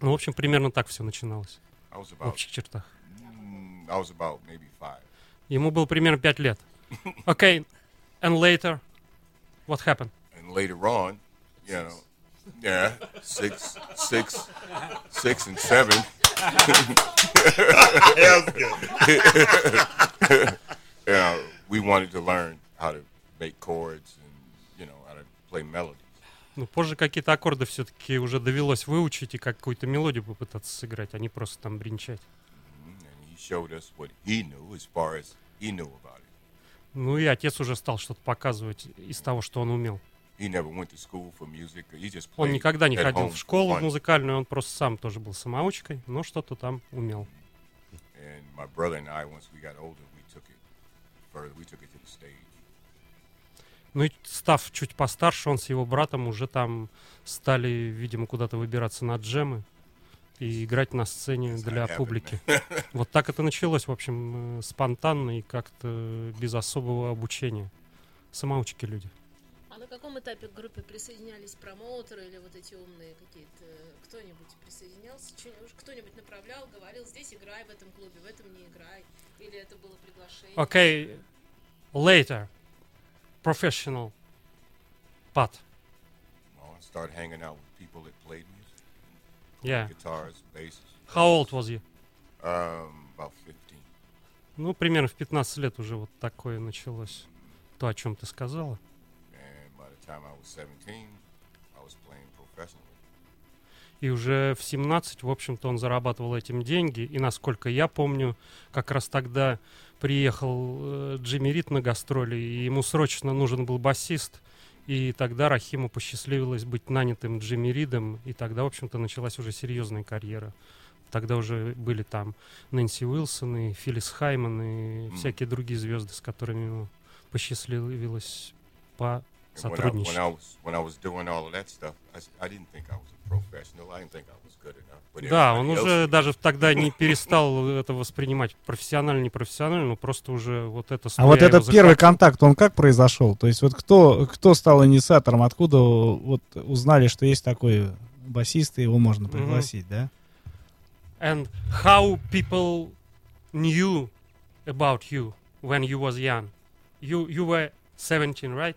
Speaker 8: Ну, в общем, примерно так все начиналось.
Speaker 11: I was
Speaker 8: В
Speaker 11: about,
Speaker 8: общих чертах.
Speaker 11: mm, I was about maybe five.
Speaker 8: Ему было примерно пять лет. Окей, and later, what happened?
Speaker 11: And later on, you know, yeah, six, six, six and seven. yeah, we wanted to learn how to make chords and you know how to play melodies.
Speaker 8: Ну, позже какие-то аккорды все-таки уже довелось выучить и какую-то мелодию попытаться сыграть, а не просто там бренчать. Ну и отец уже стал что-то показывать из того, что он умел. Он никогда не ходил в школу музыкальную, он просто сам тоже был самоучкой, но что-то там умел.
Speaker 11: And my brother and I, once we got older, we took it further. We took it to the stage.
Speaker 8: Ну и став чуть постарше, он с его братом уже там стали, видимо, куда-то выбираться на джемы и играть на сцене для публики. Вот так это началось, в общем, э, спонтанно и как-то без особого обучения. Самоучки люди.
Speaker 3: А на каком этапе к группе присоединялись промоутеры или вот эти умные какие-то? Кто-нибудь присоединялся? Кто-нибудь направлял, говорил, здесь играй в этом клубе, в этом не играй? Или это было приглашение?
Speaker 8: Okay, later, professional part.
Speaker 11: Well, I started hanging out with people that played music.
Speaker 8: Yeah.
Speaker 11: Guitars, basses.
Speaker 8: How old was you?
Speaker 11: Um, about 15.
Speaker 8: Ну, примерно в 15 лет уже вот такое началось. То, о чем ты сказала.
Speaker 11: And by the time I was 17, I was playing professionally.
Speaker 8: И уже в 17, в общем-то, он зарабатывал этим деньги. И, насколько я помню, как раз тогда приехал э, Джимми Рид на гастроли, и ему срочно нужен был басист. И тогда Рахиму посчастливилось быть нанятым Джимми Ридом, и тогда, в общем-то, началась уже серьезная карьера. Тогда уже были там Нэнси Уилсон и Филлис Хайман и всякие другие звезды, с которыми ему посчастливилось
Speaker 11: And when I,
Speaker 8: посотрудничать.
Speaker 11: when I was when I was doing all of that stuff, I, s- I didn't think I was a professional. I didn't think I was good enough. But
Speaker 8: Да, он уже даже тогда не перестал это воспринимать профессионально, непрофессионально, но просто уже вот это
Speaker 4: А вот этот первый контакт, он как произошел? То есть вот кто, кто стал инициатором, откуда вот узнали, что есть такой басист, и его можно пригласить, да?
Speaker 8: And how people knew about you when you was young. You you were 17, right?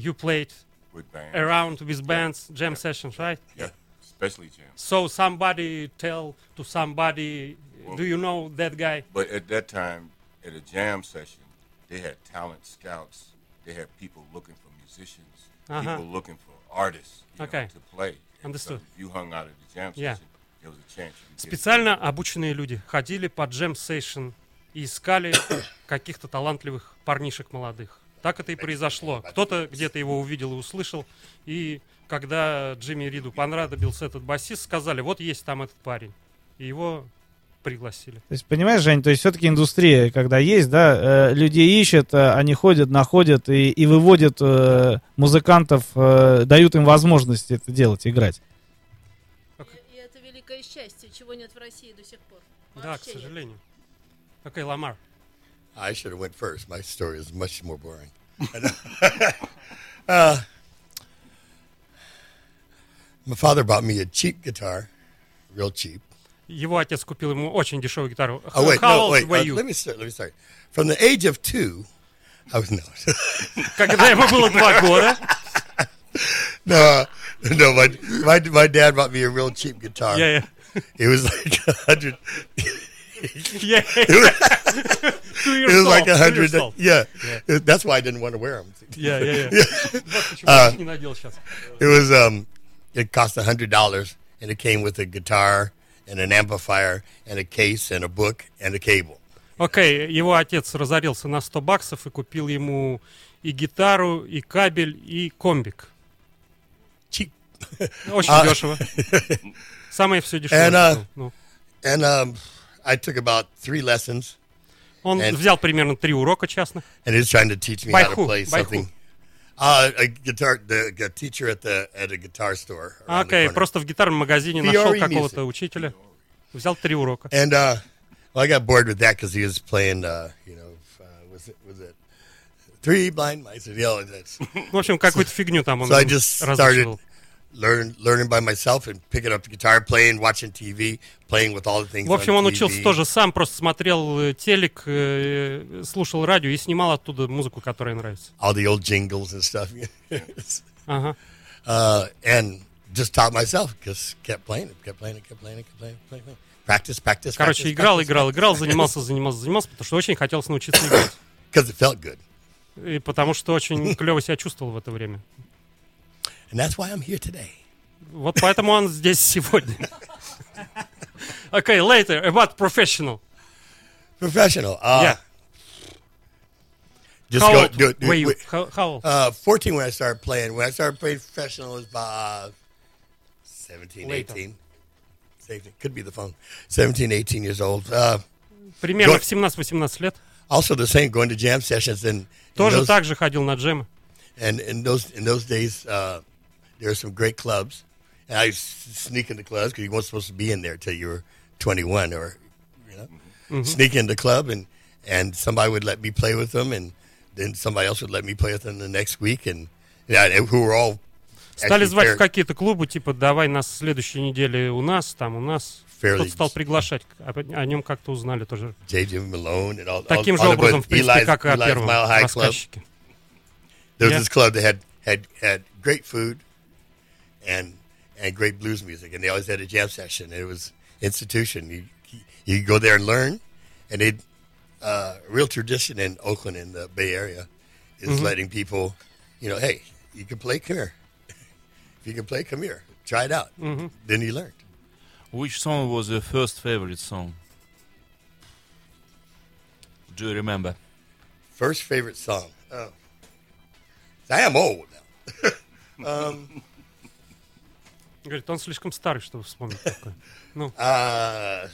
Speaker 11: Yeah.
Speaker 8: You played
Speaker 11: With bands.
Speaker 8: around with bands, jam sessions, right?
Speaker 11: Yeah, especially jam.
Speaker 8: So somebody tell to somebody, do you know that guy?
Speaker 11: But at that time, at a jam session, they had talent scouts. They had people looking for musicians,
Speaker 8: Uh-huh.
Speaker 11: people looking for artists you know,
Speaker 8: Okay.
Speaker 11: to play. And
Speaker 8: Understood.
Speaker 11: So if you hung out at the jam
Speaker 8: Yeah.
Speaker 11: session, there was a chance.
Speaker 8: Специально обученные люди ходили по джем сейшн и искали каких-то талантливых парнишек молодых. Так это и произошло. Кто-то где-то его увидел и услышал. И когда Джимми Риду понравился этот басист, сказали, вот есть там этот парень. И его пригласили.
Speaker 4: То есть, понимаешь, Жень, то есть все-таки индустрия, когда есть, да, э, людей ищут, э, они ходят, находят и, и выводят э, музыкантов, э, дают им возможность это делать, играть.
Speaker 3: И, и это великое счастье, чего нет в России до сих пор.
Speaker 8: Да, к
Speaker 3: Вообще
Speaker 8: сожалению. Окей, Ламар.
Speaker 12: I should have went first. My story is much more boring. uh, my father bought me a cheap guitar, real cheap.
Speaker 8: Его отец купил ему очень дешевую гитару.
Speaker 12: Oh wait,
Speaker 8: How
Speaker 12: no,
Speaker 8: old
Speaker 12: wait.
Speaker 8: were
Speaker 12: uh,
Speaker 8: you?
Speaker 12: let me start. Let me start. From the age of two, I was no.
Speaker 8: Когда ему было два года,
Speaker 12: no, no, my, my my dad bought me a real cheap guitar.
Speaker 8: Yeah,
Speaker 12: It was like a hundred.
Speaker 8: Yeah.
Speaker 12: it was,
Speaker 8: Two
Speaker 12: it
Speaker 8: years
Speaker 12: was like
Speaker 8: old,
Speaker 12: a
Speaker 8: two
Speaker 12: hundred.
Speaker 8: years old.
Speaker 12: Yeah.
Speaker 8: Yeah.
Speaker 12: that's why I didn't want to wear them.
Speaker 8: Yeah, yeah, yeah. Вот почему
Speaker 12: Uh,
Speaker 8: я не надел щас.
Speaker 12: it was um, it cost a hundred dollars, and it came with a guitar and an amplifier and a case and a book and a cable.
Speaker 8: Окей, его отец разорился на 100 баксов и купил ему и гитару, и кабель, и комбик.
Speaker 12: Cheap.
Speaker 8: Очень
Speaker 12: А.
Speaker 8: дешево. Самое все дешевое.
Speaker 12: And uh,
Speaker 8: Ну,
Speaker 12: and um, I took about three lessons,
Speaker 8: Он
Speaker 12: and-
Speaker 8: взял примерно три урока частных.
Speaker 12: and he's trying to teach me
Speaker 8: By
Speaker 12: how
Speaker 8: who?
Speaker 12: to play
Speaker 8: By
Speaker 12: something. Uh, a guitar, the a teacher at the at a guitar store. around the
Speaker 8: Окей,
Speaker 12: corner.
Speaker 8: просто в гитарном магазине
Speaker 12: Fiore
Speaker 8: нашел
Speaker 12: Music.
Speaker 8: какого-то учителя. Взял три урока.
Speaker 12: And uh, well, I got bored with that because he was playing, uh, you know, uh, was it was it three blind mice? You know, that's,
Speaker 8: В общем, какую-то фигню там он
Speaker 12: so I just started
Speaker 8: разучивал.
Speaker 12: learn learning by myself and picking up the guitar, playing, watching TV, playing with all the things.
Speaker 8: В общем, он учился тоже сам, просто смотрел э, телек, э, слушал радио и снимал оттуда музыку, которая нравится.
Speaker 12: all the old jingles and stuff.
Speaker 8: Ага.
Speaker 12: uh, and just taught myself, just kept playing it, kept playing it, kept playing it, kept playing it, playing it. Practice, practice,
Speaker 8: Короче,
Speaker 12: practice,
Speaker 8: играл,
Speaker 12: practice,
Speaker 8: играл, играл, занимался, занимался, занимался, потому что очень хотелось научиться играть.
Speaker 12: because it felt good.
Speaker 8: И потому что очень клево себя чувствовал в это время.
Speaker 12: And that's why I'm here today.
Speaker 8: Вот поэтому он здесь сегодня. Okay, later, about professional.
Speaker 12: Professional. Uh,
Speaker 8: Yeah.
Speaker 12: Just
Speaker 8: How
Speaker 12: go.
Speaker 8: old
Speaker 12: Do, do,
Speaker 8: were you?
Speaker 12: wait.
Speaker 8: How- how old?
Speaker 12: Uh, 14 when I started playing. When I started playing professional, it was about 17,
Speaker 8: Later.
Speaker 12: 18. Safety. Could be the phone. 17, 18 years old. Uh,
Speaker 8: Примерно
Speaker 12: go-
Speaker 8: в 17-18 лет.
Speaker 12: also the same, going to jam sessions. And,
Speaker 8: Тоже
Speaker 12: those,
Speaker 8: так же ходил на джемы.
Speaker 12: and in those in those days, uh, there were some great clubs. And I used to sneak into clubs because you weren't supposed to be in there till you were 21 or, you know,
Speaker 8: Mhm.
Speaker 12: sneak into the club and, and somebody would let me play with them and then somebody else would let me play with them the next week and, yeah, and who were all
Speaker 8: Стали
Speaker 12: actually
Speaker 8: звать
Speaker 12: fair-
Speaker 8: в какие-то клубы, типа, давай нас в следующей неделе у нас, там у нас.
Speaker 12: Fairly-
Speaker 8: Кто-то стал приглашать, о, о нем как-то узнали тоже.
Speaker 12: J.J. Malone and all,
Speaker 8: Таким
Speaker 12: all,
Speaker 8: же
Speaker 12: all the
Speaker 8: образом,
Speaker 12: boys,
Speaker 8: в принципе,
Speaker 12: Eli's-
Speaker 8: как и о
Speaker 12: Eli's
Speaker 8: первом
Speaker 12: Mile High Club.
Speaker 8: рассказчике.
Speaker 12: There was
Speaker 8: Yeah.
Speaker 12: this club that had, had, had great food and and great blues music, and they always had a jam session. It was institution. You you go there and learn, and it uh, real tradition in Oakland in the Bay Area is
Speaker 8: Mhm.
Speaker 12: letting people, you know, hey, you can play. Come here. if you can play, come here. Try it out.
Speaker 8: Mhm.
Speaker 12: Then you learn.
Speaker 7: Which song was your first favorite song? Do you remember?
Speaker 12: First favorite song. Oh, I am old now. um,
Speaker 8: Говорит, он слишком старый, чтобы вспомнить такое. Ну,
Speaker 12: Uh,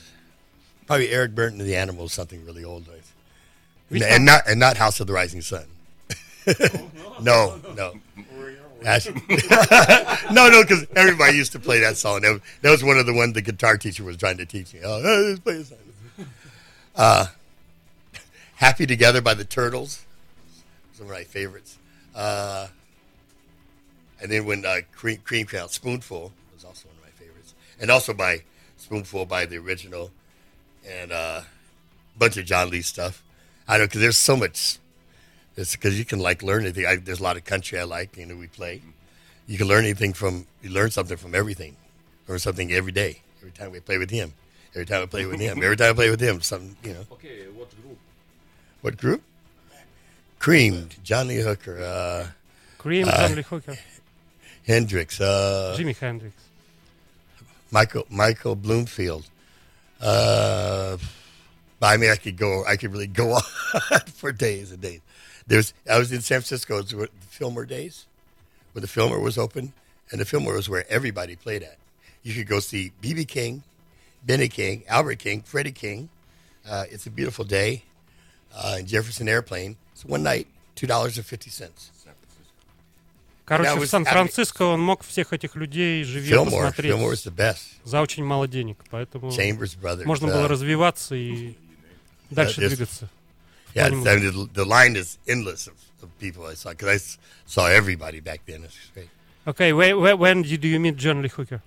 Speaker 12: probably Eric Burton and the Animals, something really old. Right?
Speaker 8: Which
Speaker 12: And,
Speaker 8: one?
Speaker 12: not and not House of the Rising Sun. no, no. Actually- no, no, because everybody used to play that song. That was, that was one of the ones the guitar teacher was trying to teach me. Oh, hey, let's play this song. Uh, Happy Together by the Turtles. Some of my favorites. Uh, and then when uh, Cream, Cream Count Spoonful was also one of my favorites. And also by Spoonful by the original and a bunch of John Lee stuff. I don't because there's so much. It's because you can like learn anything. I, there's a lot of country I like. You know, we play. You can learn anything from. You learn something from everything. Learn something every day. Every time we play with him. Every time I play with him. Every time I play with him. Something you know.
Speaker 7: Okay, what group?
Speaker 12: What group? Cream, Johnny Hooker, uh,
Speaker 8: Cream,
Speaker 12: uh,
Speaker 8: John Lee Hooker.
Speaker 12: Hendrix. Uh,
Speaker 8: Jimi Hendrix.
Speaker 12: Michael Michael Bloomfield. Uh, I mean, I could go. I could really go on for days and days. There's. I was in San Francisco. It the Filmer days, where the Filmer was open, and the Filmer was where everybody played at. You could go see BB King, Benny King, Albert King, Freddie King. Uh, it's a beautiful day. Uh, in Jefferson Airplane. It's one night, two dollars and fifty cents.
Speaker 8: Короче, в Сан-Франциско он мог всех этих людей живьем посмотреть за очень мало денег, поэтому можно
Speaker 12: uh,
Speaker 8: было развиваться и дальше двигаться.
Speaker 12: Yeah, I mean, the, line is endless of, of people I saw because I saw everybody back then. It's great.
Speaker 8: Okay, where, where, when did you meet John Lee Hooker?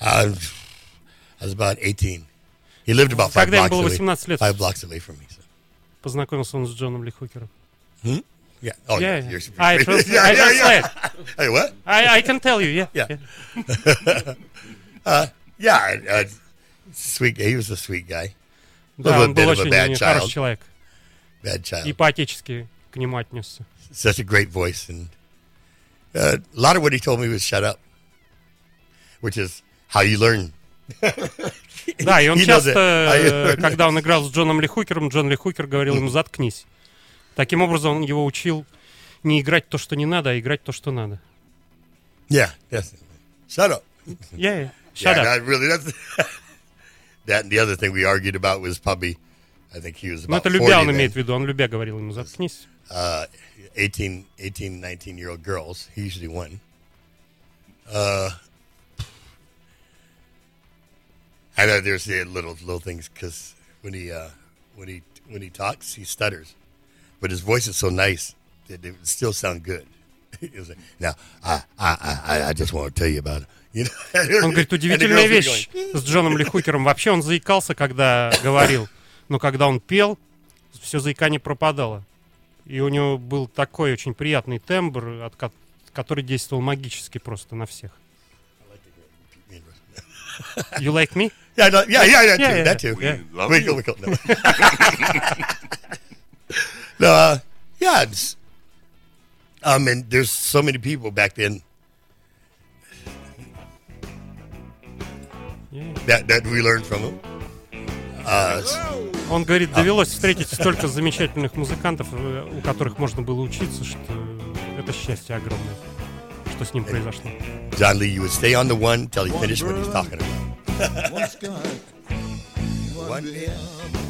Speaker 12: Uh, I was about 18. He lived about five
Speaker 8: Когда ему
Speaker 12: blocks,
Speaker 8: было
Speaker 12: away,
Speaker 8: 18 лет.
Speaker 12: five blocks away from me. So.
Speaker 8: Познакомился он с Джоном Ли Хукером.
Speaker 12: Hmm? Yeah. Oh,
Speaker 8: Yeah,
Speaker 12: yeah.
Speaker 8: yeah.
Speaker 12: You're
Speaker 8: I
Speaker 12: pretty-
Speaker 8: trans-
Speaker 12: yeah,
Speaker 8: I
Speaker 12: yeah, yeah.
Speaker 8: translate.
Speaker 12: Hey, what?
Speaker 8: I, I can tell you, yeah.
Speaker 12: Yeah. uh, yeah. Uh, sweet. He was a sweet guy.
Speaker 8: Да, он был очень
Speaker 12: bad
Speaker 8: э,
Speaker 12: child.
Speaker 8: хороший человек.
Speaker 12: Bad child.
Speaker 8: И по-отечески к нему отнесся.
Speaker 12: Such a great voice, and uh, a lot of what he told me was "shut up," which is how you learn.
Speaker 8: Да, и он часто, э, когда он играл с Джоном Ли Хукером, Джон Ли Хукер говорил ему «заткнись». Таким образом, он его учил не играть то, что не надо, а играть то, что надо.
Speaker 12: Yeah. Yes. Shut up.
Speaker 8: Yeah, yeah. Shut
Speaker 12: yeah,
Speaker 8: up.
Speaker 12: That really. That's that. And the other thing we argued about was probably, I think he was
Speaker 8: Ну,
Speaker 12: about
Speaker 8: это
Speaker 12: 40
Speaker 8: любя он имеет в виду, он любя говорил ему «заткнись».
Speaker 12: uh, 18, 18, 19 year old girls. He usually won. Uh, I know there's the little little things because when he uh, when he when he talks, he stutters, but his voice is so nice that it would still sound good. Like, now, I, I, I, I just want to tell you about it. You know?
Speaker 8: Он говорит, удивительная вещь с Джоном Ли Хукером. Вообще он заикался, когда говорил, но когда он пел, все заикание пропадало. И у него был такой очень приятный тембр, от ко- который действовал магически просто на всех. You like me?
Speaker 12: Yeah, no, yeah, yeah, that too.
Speaker 8: Yeah, yeah,
Speaker 12: that too.
Speaker 8: yeah.
Speaker 11: We love
Speaker 12: We
Speaker 11: you.
Speaker 12: go- we go- no. no, uh, yeah, it's, um, and there's so many people back then
Speaker 8: Yeah.
Speaker 12: that that we learned from them. Uh, s-
Speaker 8: Он говорит, довелось встретить столько замечательных музыкантов, э, у которых можно было учиться, что это счастье огромное, что с ним произошло.
Speaker 12: John Lee, you would stay on the one till he finished what he's talking about.
Speaker 9: One sky, one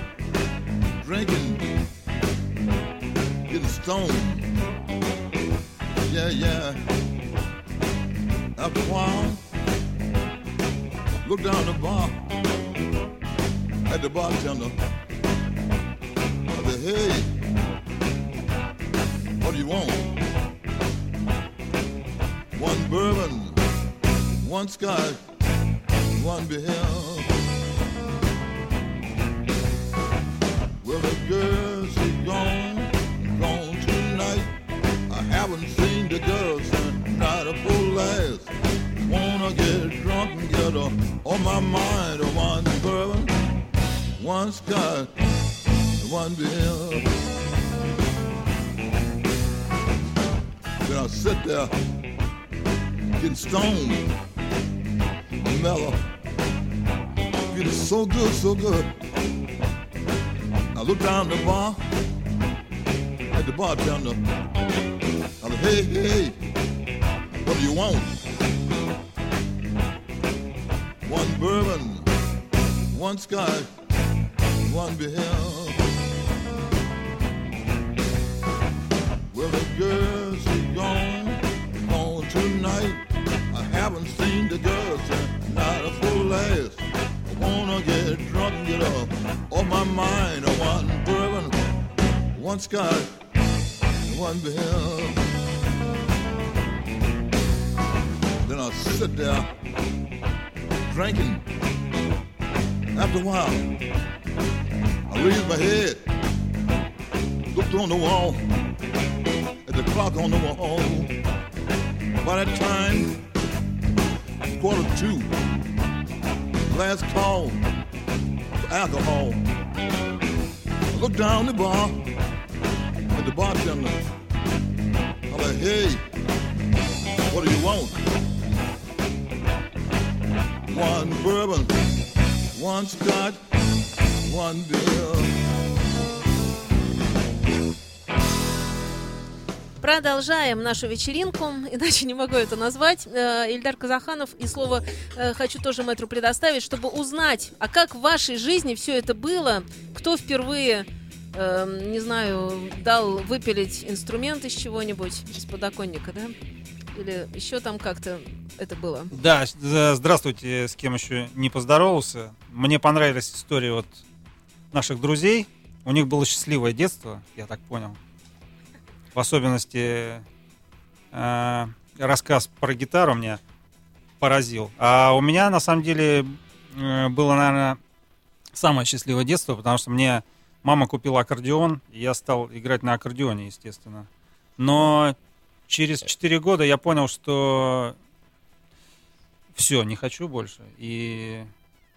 Speaker 9: drinking, getting stoned. Yeah, yeah. After a while, look down the bar at the bartender. I said, hey, what do you want? One bourbon, one scotch, one beer. Well, the girl, she gone, gone tonight. I haven't seen the girl since not a full last. Wanna get drunk and get her on my mind. One bourbon, one scotch, one beer. Then I sit there, getting stoned, mellow. Feeling so good, so good. I look down the bar at the bartender. I said, hey, hey, what do you want? One bourbon, one scotch, one beer. Well, the girl, she gone, gone tonight. I haven't seen the girl since not a full last. I wanna get drunk get up on my mind. One bourbon, one scotch, one beer. Then I sit there drinking. After a while, I raise my head, looked on the wall, at the clock on the wall. By that time, quarter two. Last call for alcohol. I looked down the bar at the bartender. I'm like, hey, what do you want? One bourbon, one scotch, one beer.
Speaker 3: Продолжаем нашу вечеринку, иначе не могу это назвать. Э, Ильдар Казаханов, и слово э, хочу тоже мэтру предоставить, чтобы узнать, а как в вашей жизни все это было, кто впервые эм, не знаю, дал выпилить инструмент из чего-нибудь, из подоконника, да? Или еще там как-то это было?
Speaker 4: Да, за- здравствуйте, с кем еще не поздоровался. Мне понравилась история вот наших друзей. У них было счастливое детство, я так понял. В особенности э, рассказ про гитару меня поразил. А у меня на самом деле э, было, наверное, самое счастливое детство, потому что мне мама купила аккордеон, и я стал играть на аккордеоне, естественно. Но через 4 года я понял, что все, не хочу больше. И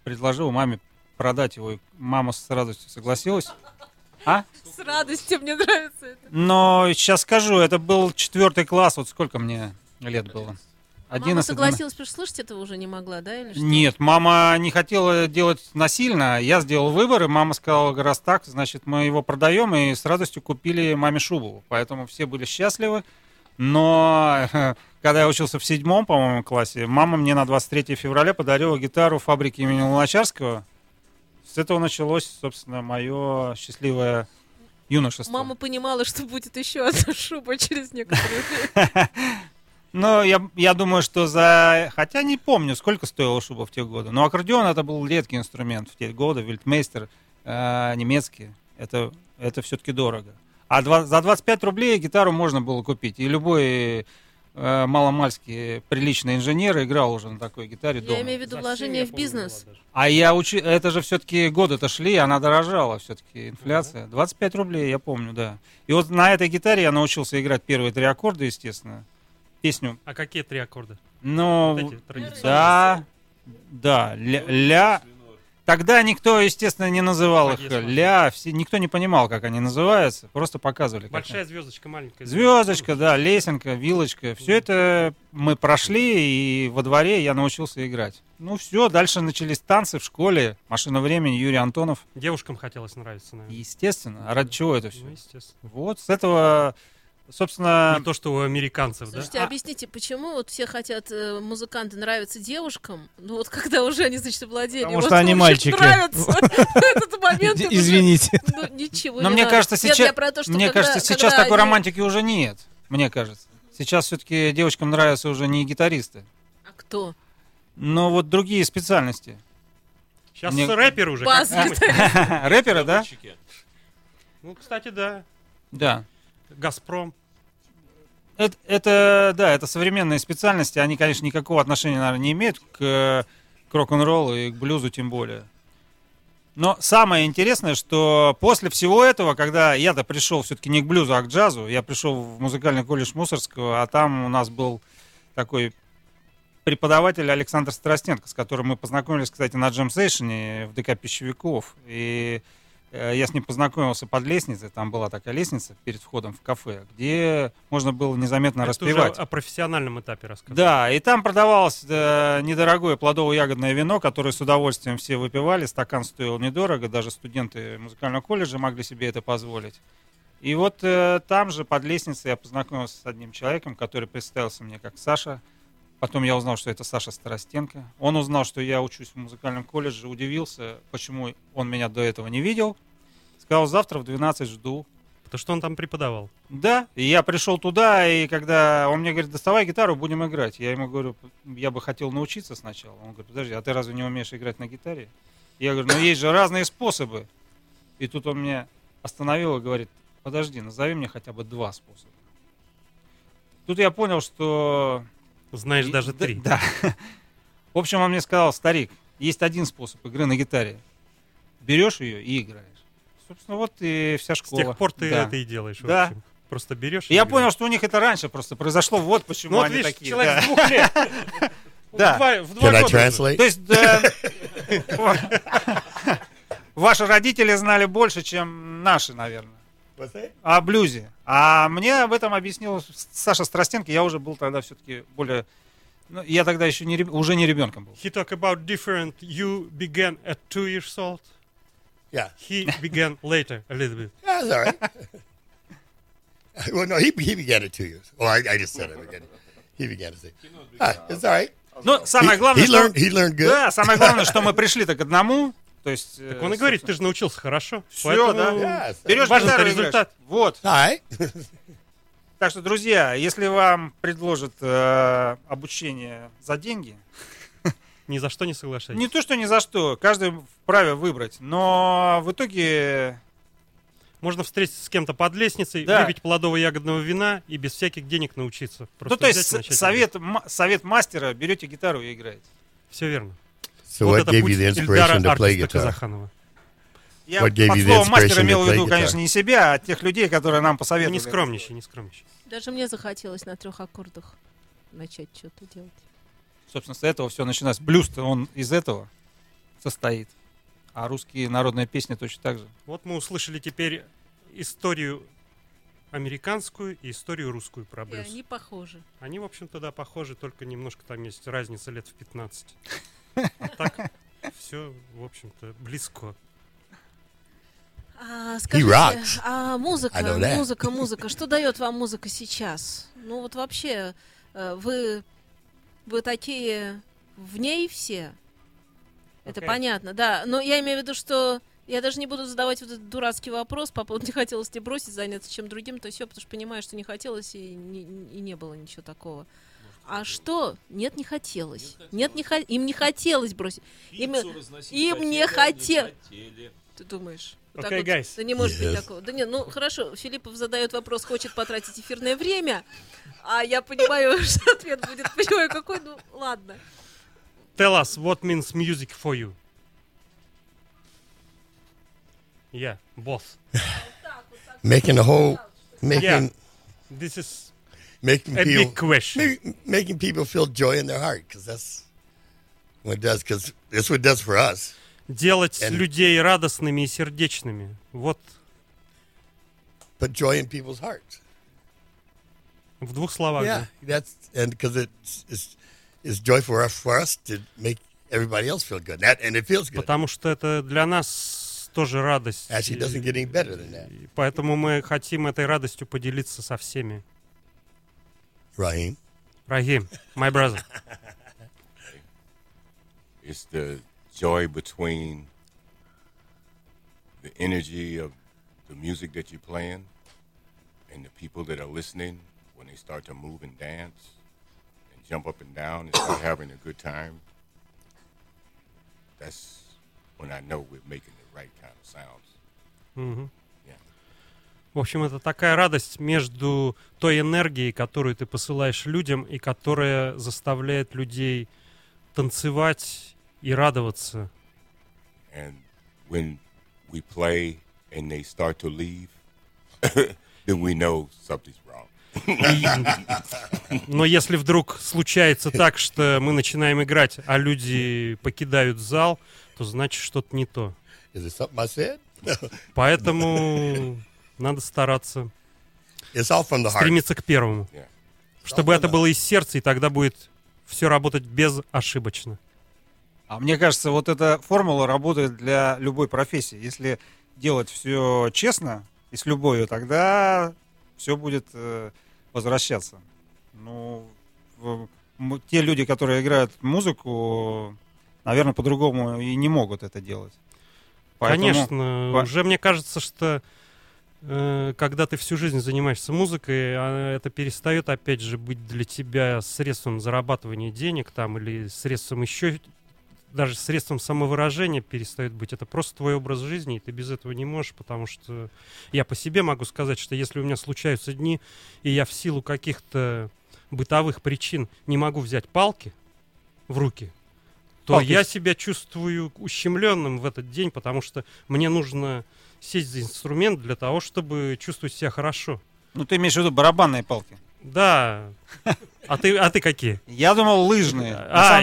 Speaker 4: предложил маме продать его. И мама с радостью согласилась. А?
Speaker 3: С радостью, мне нравится это.
Speaker 4: Но сейчас скажу, это был четвертый класс, вот сколько мне лет было?
Speaker 3: А Мама
Speaker 4: 11,
Speaker 3: согласилась, потому что слышать этого уже не могла, да? Или что?
Speaker 4: Нет, мама не хотела делать насильно. Я сделал выбор, и мама сказала, раз так, значит, мы его продаем, и с радостью купили маме шубу. Поэтому все были счастливы. Но когда я учился в седьмом, по-моему, классе, мама мне на 23 февраля подарила гитару фабрики имени Луначарского. С этого началось, собственно, мое счастливое юношество.
Speaker 3: Мама понимала, что будет еще одна шуба через некоторое время.
Speaker 4: Ну, я, я думаю, что за... Хотя не помню, сколько стоила шуба в те годы. Но аккордеон это был редкий инструмент в те годы. Вильтмейстер э, немецкий. Это, это все-таки дорого. А два- за 25 рублей гитару можно было купить. И любой э, маломальский приличный инженер играл уже на такой гитаре дома.
Speaker 3: Я имею в виду вложение в бизнес.
Speaker 4: А я учу... Это же все-таки годы-то шли, она дорожала все-таки, инфляция. 25 рублей, я помню, да. И вот на этой гитаре я научился играть первые три аккорда, естественно. Песню
Speaker 8: А какие три аккорда?
Speaker 4: ну,
Speaker 8: Вот эти
Speaker 4: да, да, ля, ля. Тогда никто, естественно, не называл их
Speaker 8: Фа, диез,
Speaker 4: ля, все, никто не понимал, как они называются, просто показывали. как
Speaker 8: Большая звездочка, маленькая
Speaker 4: Звездочка, да, лесенка, вилочка. Все это мы прошли, и во дворе я научился играть. Ну все, дальше начались танцы в школе, машина времени, Юрий Антонов.
Speaker 8: Девушкам хотелось нравиться, наверное.
Speaker 4: Естественно. А ради чего это все?
Speaker 8: Ну, естественно.
Speaker 4: Вот, с этого, собственно...
Speaker 8: Не то, что у американцев, да?
Speaker 3: Слушайте, объясните, почему вот все хотят э, музыканты нравятся девушкам, ну вот когда уже они, значит, владение.
Speaker 13: Потому
Speaker 3: вот
Speaker 13: что они мальчики.
Speaker 3: этот момент.
Speaker 13: Извините.
Speaker 3: Ну, ничего
Speaker 4: Но
Speaker 3: не
Speaker 4: мне кажется, сейчас, мне кажется, сейчас такой романтики уже нет. Мне кажется. Сейчас все-таки девочкам нравятся уже не гитаристы,
Speaker 3: А кто?
Speaker 4: но вот другие специальности.
Speaker 8: Сейчас
Speaker 4: Мне-
Speaker 8: рэперы уже.
Speaker 4: Рэперы, да?
Speaker 8: Ну, кстати, да.
Speaker 4: Да.
Speaker 8: Газпром.
Speaker 4: Это, это, да, это современные специальности. Они, конечно, никакого отношения, наверное, не имеют к, к рок-н-роллу и к блюзу тем более. Но самое интересное, что после всего этого, когда я-то пришел все-таки не к блюзу, а к джазу, я пришел в музыкальный колледж Мусорского, а там у нас был такой преподаватель Александр Страстенко, с которым мы познакомились, кстати, на джем-сейшене в ДК Пищевиков. И я с ним познакомился под лестницей, там была такая лестница перед входом в кафе, где можно было незаметно
Speaker 8: Это уже
Speaker 4: распевать.
Speaker 8: о профессиональном этапе рассказывай.
Speaker 4: Да, и там продавалось э, недорогое плодово-ягодное вино, которое с удовольствием все выпивали. Стакан стоил недорого, даже студенты музыкального колледжа могли себе это позволить. И вот э, там же под лестницей я познакомился с одним человеком, который представился мне как Саша. Потом я узнал, что это Саша Старостенко. Он узнал, что я учусь в музыкальном колледже, удивился, почему он меня до этого не видел. Сказал, завтра в 12 жду.
Speaker 8: Потому что он там преподавал.
Speaker 4: Да, и я пришел туда, и когда он мне говорит, доставай гитару, будем играть. Я ему говорю, я бы хотел научиться сначала. Он говорит, подожди, а ты разве не умеешь играть на гитаре? Я говорю, ну есть же разные способы. И тут он меня остановил и говорит, подожди, назови мне хотя бы два способа. Тут я понял, что...
Speaker 8: Знаешь
Speaker 4: И-
Speaker 8: даже
Speaker 4: да-
Speaker 8: три.
Speaker 4: Да. В общем, он мне сказал, старик, есть один способ игры на гитаре. Берешь ее и играешь. Собственно, вот и вся
Speaker 8: С
Speaker 4: школа.
Speaker 8: тех пор ты
Speaker 4: Да.
Speaker 8: это и делаешь. в
Speaker 4: Да.
Speaker 8: общем. Просто берешь.
Speaker 4: Я
Speaker 8: играешь.
Speaker 4: понял, что у них это раньше просто произошло. Вот почему
Speaker 8: Ну вот
Speaker 4: они
Speaker 8: видишь,
Speaker 4: такие.
Speaker 8: человек
Speaker 4: да.
Speaker 8: с двух лет.
Speaker 4: Да.
Speaker 8: В два- в два
Speaker 12: Can I
Speaker 8: года уже.
Speaker 12: translate?
Speaker 4: То есть э, ваши родители знали больше, чем наши, наверное, о блюзе. А мне об этом объяснил Саша Страстенко. Я уже был тогда все-таки более... ну, я тогда еще не, уже не ребенком был.
Speaker 8: He talked about different. You began at two years old.
Speaker 12: Yeah.
Speaker 8: He began later a little bit.
Speaker 12: Yeah, that's all right. well, no, he, he began at two years. Oh, I, I just said it again. He began at six. Ah, it's all right.
Speaker 4: Ну, самое
Speaker 12: He-
Speaker 4: главное,
Speaker 12: he
Speaker 4: что...
Speaker 12: learned- he learned good.
Speaker 4: Да, самое главное, что мы пришли-то к одному, То есть,
Speaker 8: Так он и говорит, ты же научился хорошо.
Speaker 4: Все,
Speaker 8: поэтому
Speaker 4: да. Берешь
Speaker 8: важен
Speaker 4: гитару и играешь.
Speaker 8: результат.
Speaker 4: Вот.
Speaker 12: All
Speaker 4: Так что, друзья, если вам предложат э, обучение за деньги,
Speaker 8: Ни за что не соглашайтесь.
Speaker 4: не то, что ни за что, каждый вправе выбрать, но в итоге
Speaker 8: Можно встретиться с кем-то под лестницей,
Speaker 4: Да.
Speaker 8: выпить плодового ягодного вина и без всяких денег научиться. Просто
Speaker 4: ну, то есть совет, ма- совет мастера, берете гитару и играете.
Speaker 8: Все верно.
Speaker 12: So what gave you the inspiration to play guitar?
Speaker 8: Казаханова.
Speaker 4: Я
Speaker 12: What gave
Speaker 4: под словом мастера имел в виду, конечно, не себя, а тех людей, которые нам посоветовали.
Speaker 8: Не скромничай, не скромничай.
Speaker 3: Даже мне захотелось на трех аккордах начать что-то делать.
Speaker 4: Собственно, с этого все начинается. Блюз-то он из этого состоит. А русские народные песни точно так же.
Speaker 8: Вот мы услышали теперь историю американскую и историю русскую про
Speaker 3: И
Speaker 8: блюз.
Speaker 3: они похожи.
Speaker 8: Они, в общем-то, да, похожи, только немножко там есть разница лет в 15. А так, все, в общем-то, близко.
Speaker 3: А, скажите, а музыка, музыка, музыка, что дает вам музыка сейчас? Ну вот вообще, э, вы, вы такие в ней все. Это
Speaker 8: Окей.
Speaker 3: понятно, да. Но я имею в виду, что я даже не буду задавать вот этот дурацкий вопрос по поводу не хотелось ли бросить, заняться чем другим, то все, потому что понимаю, что не хотелось и не, и не было ничего такого. А что? Нет, не хотелось. Нет, не хо- им не хотелось бросить. Им, им не хотелось. Ты думаешь? Вот так
Speaker 8: Окей,
Speaker 3: вот?
Speaker 8: guys.
Speaker 3: Да не может быть
Speaker 12: Yes.
Speaker 3: такого. Да нет, ну хорошо, Филиппов задает вопрос, хочет потратить эфирное время, а я понимаю, что ответ будет, понимаю, какой, ну ладно.
Speaker 8: Tell us what means music for you. Yeah, both.
Speaker 12: Making the whole, making,
Speaker 8: Yeah. This is
Speaker 12: making
Speaker 8: a
Speaker 12: people,
Speaker 8: big question.
Speaker 12: ma- making people feel joy in their heart, because that's what it does. Because that's what it does for us.
Speaker 8: Делать
Speaker 12: And-
Speaker 8: людей радостными и сердечными. Вот
Speaker 12: Put joy in people's hearts.
Speaker 8: в двух словах.
Speaker 12: Yeah,
Speaker 8: да.
Speaker 12: that's and because it's, it's it's joy for us for us to make everybody else feel good. That and it feels good.
Speaker 8: Потому что это для нас тоже радость.
Speaker 12: Actually, it doesn't get any better than that.
Speaker 8: И поэтому мы хотим этой радостью поделиться со всеми.
Speaker 12: Raheem.
Speaker 8: Raheem, my brother.
Speaker 11: it's the joy between the energy of the music that you're playing and the people that are listening when they start to move and dance and jump up and down and start having a good time. That's when I know we're making the right kind of sounds. Mm-hmm.
Speaker 8: В общем, это такая радость между той энергией, которую ты посылаешь людям, и которая заставляет людей танцевать и радоваться.
Speaker 11: And when we play and they start to leave, then we know something's wrong.
Speaker 8: Но если вдруг случается так, что мы начинаем играть, а люди покидают зал, то значит что-то не то.
Speaker 12: Is it something I said?
Speaker 8: Поэтому надо стараться
Speaker 12: It's all from the heart.
Speaker 8: стремиться к первому.
Speaker 11: Yeah.
Speaker 8: Чтобы это было из сердца, и тогда будет все работать безошибочно.
Speaker 4: А мне кажется, вот эта формула работает для любой профессии. Если делать все честно и с любовью, тогда все будет э, возвращаться. Ну, в- м- те люди, которые играют музыку, наверное, по-другому и не могут это делать. Поэтому-
Speaker 8: Конечно,
Speaker 4: по-
Speaker 8: уже мне кажется, что когда ты всю жизнь занимаешься музыкой, а это перестает, опять же, быть для тебя средством зарабатывания денег там или средством еще, даже средством самовыражения перестает быть. Это просто твой образ жизни, и ты без этого не можешь, потому что я по себе могу сказать, что если у меня случаются дни, и я в силу каких-то бытовых причин не могу взять палки в руки, то
Speaker 4: Палки.
Speaker 8: я себя чувствую ущемленным в этот день, потому что мне нужно сесть за инструмент для того, чтобы чувствовать себя хорошо.
Speaker 4: Ну, ты имеешь в виду барабанные палки?
Speaker 8: Да. А ты, а ты какие?
Speaker 4: Я думал, лыжные.
Speaker 8: А,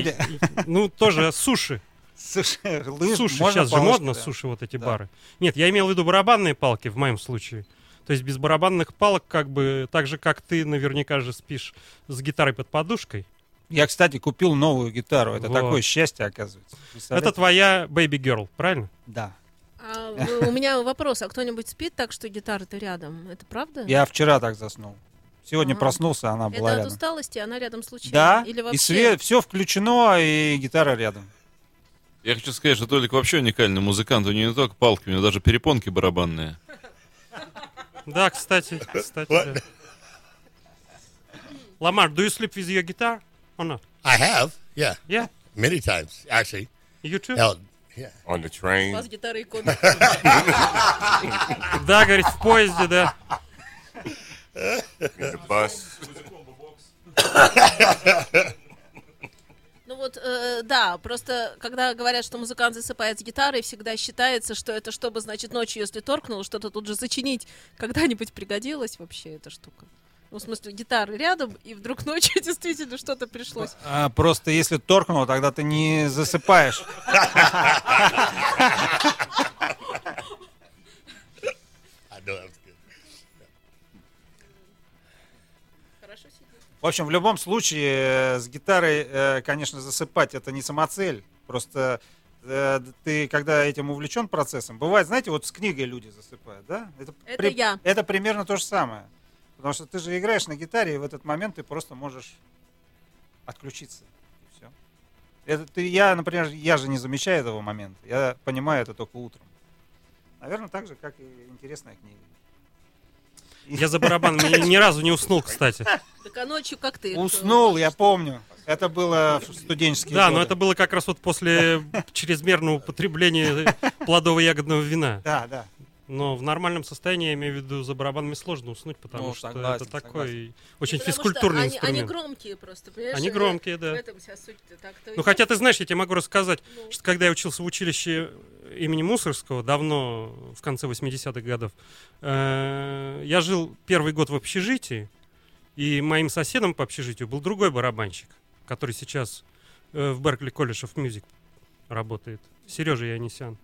Speaker 8: ну тоже суши.
Speaker 4: Слушай, лыж-
Speaker 8: Суши, сейчас же модно
Speaker 4: да.
Speaker 8: суши, вот эти
Speaker 4: Да.
Speaker 8: бары. Нет, я имел в виду барабанные палки в моем случае. То есть без барабанных палок, как бы, так же, как ты наверняка же спишь с гитарой под подушкой.
Speaker 4: Я, кстати, купил новую гитару. Это
Speaker 8: Вот.
Speaker 4: такое счастье, оказывается.
Speaker 8: Это твоя baby girl, правильно?
Speaker 4: Да.
Speaker 3: А, у меня вопрос, а кто-нибудь спит так, что гитара-то рядом? Это правда?
Speaker 4: Я вчера так заснул. Сегодня
Speaker 3: Ага.
Speaker 4: проснулся, она
Speaker 3: Это
Speaker 4: была
Speaker 3: от
Speaker 4: рядом.
Speaker 3: усталости, она рядом случайно?
Speaker 4: Да,
Speaker 3: Или
Speaker 4: и
Speaker 3: вообще?
Speaker 4: свет, все включено, и гитара рядом.
Speaker 7: Я хочу сказать, что Толик вообще уникальный музыкант. У него не только палки, у него даже перепонки барабанные.
Speaker 8: Да, кстати, кстати, да. Lamar, do you sleep with your guitar or not?
Speaker 12: I have, yeah.
Speaker 8: Yeah.
Speaker 12: Many times, actually.
Speaker 8: You too?
Speaker 12: Hell, yeah.
Speaker 11: On the train.
Speaker 3: Бас, гитара и комик.
Speaker 8: Да, говорит, в поезде, да.
Speaker 11: In the bus.
Speaker 3: Ну вот, э, да, просто когда говорят, что музыкант засыпает с гитарой, всегда считается, что это чтобы, значит, ночью, если торкнул, что-то тут же зачинить, когда-нибудь пригодилась вообще эта штука. Ну, в смысле, гитары рядом, и вдруг ночью действительно что-то пришлось.
Speaker 14: А, просто если торкнул, тогда ты не засыпаешь. В общем, в любом случае, э, с гитарой, э, конечно, засыпать это не самоцель. Просто э, ты, когда этим увлечен процессом, бывает, знаете, вот с книгой люди засыпают, да?
Speaker 3: Это я.
Speaker 14: Это примерно то же самое. Потому что ты же играешь на гитаре, и в этот момент ты просто можешь отключиться. И всё. Это ты, я, например, я же не замечаю этого момента. Я понимаю это только утром. Наверное, так же, как и интересная книга.
Speaker 8: Я за барабан ни, ни разу не уснул, кстати.
Speaker 3: Так а ночью как ты?
Speaker 14: Уснул, я помню. Это было в студенческие
Speaker 8: Да, но
Speaker 14: годы.
Speaker 8: это было как раз вот после чрезмерного употребления плодово-ягодного вина.
Speaker 14: Да, да.
Speaker 8: Но в нормальном состоянии, я имею в виду, за барабаном сложно уснуть, потому
Speaker 14: Ну,
Speaker 8: что
Speaker 14: согласен,
Speaker 8: это такой
Speaker 14: согласен.
Speaker 8: очень
Speaker 3: Потому что
Speaker 8: физкультурный
Speaker 3: они,
Speaker 8: инструмент.
Speaker 3: Они громкие просто, понимаешь?
Speaker 8: Они
Speaker 3: Э,
Speaker 8: громкие, да.
Speaker 3: В этом вся суть-то. Так-то
Speaker 8: Ну, хотя ты знаешь, я тебе могу рассказать, что когда я учился в училище имени Мусорского, давно, в конце 80-х годов, э, я жил первый год в общежитии, и моим соседом по общежитию был другой барабанщик, который сейчас э, в Беркли колледж of Music работает, Сережа Янисян.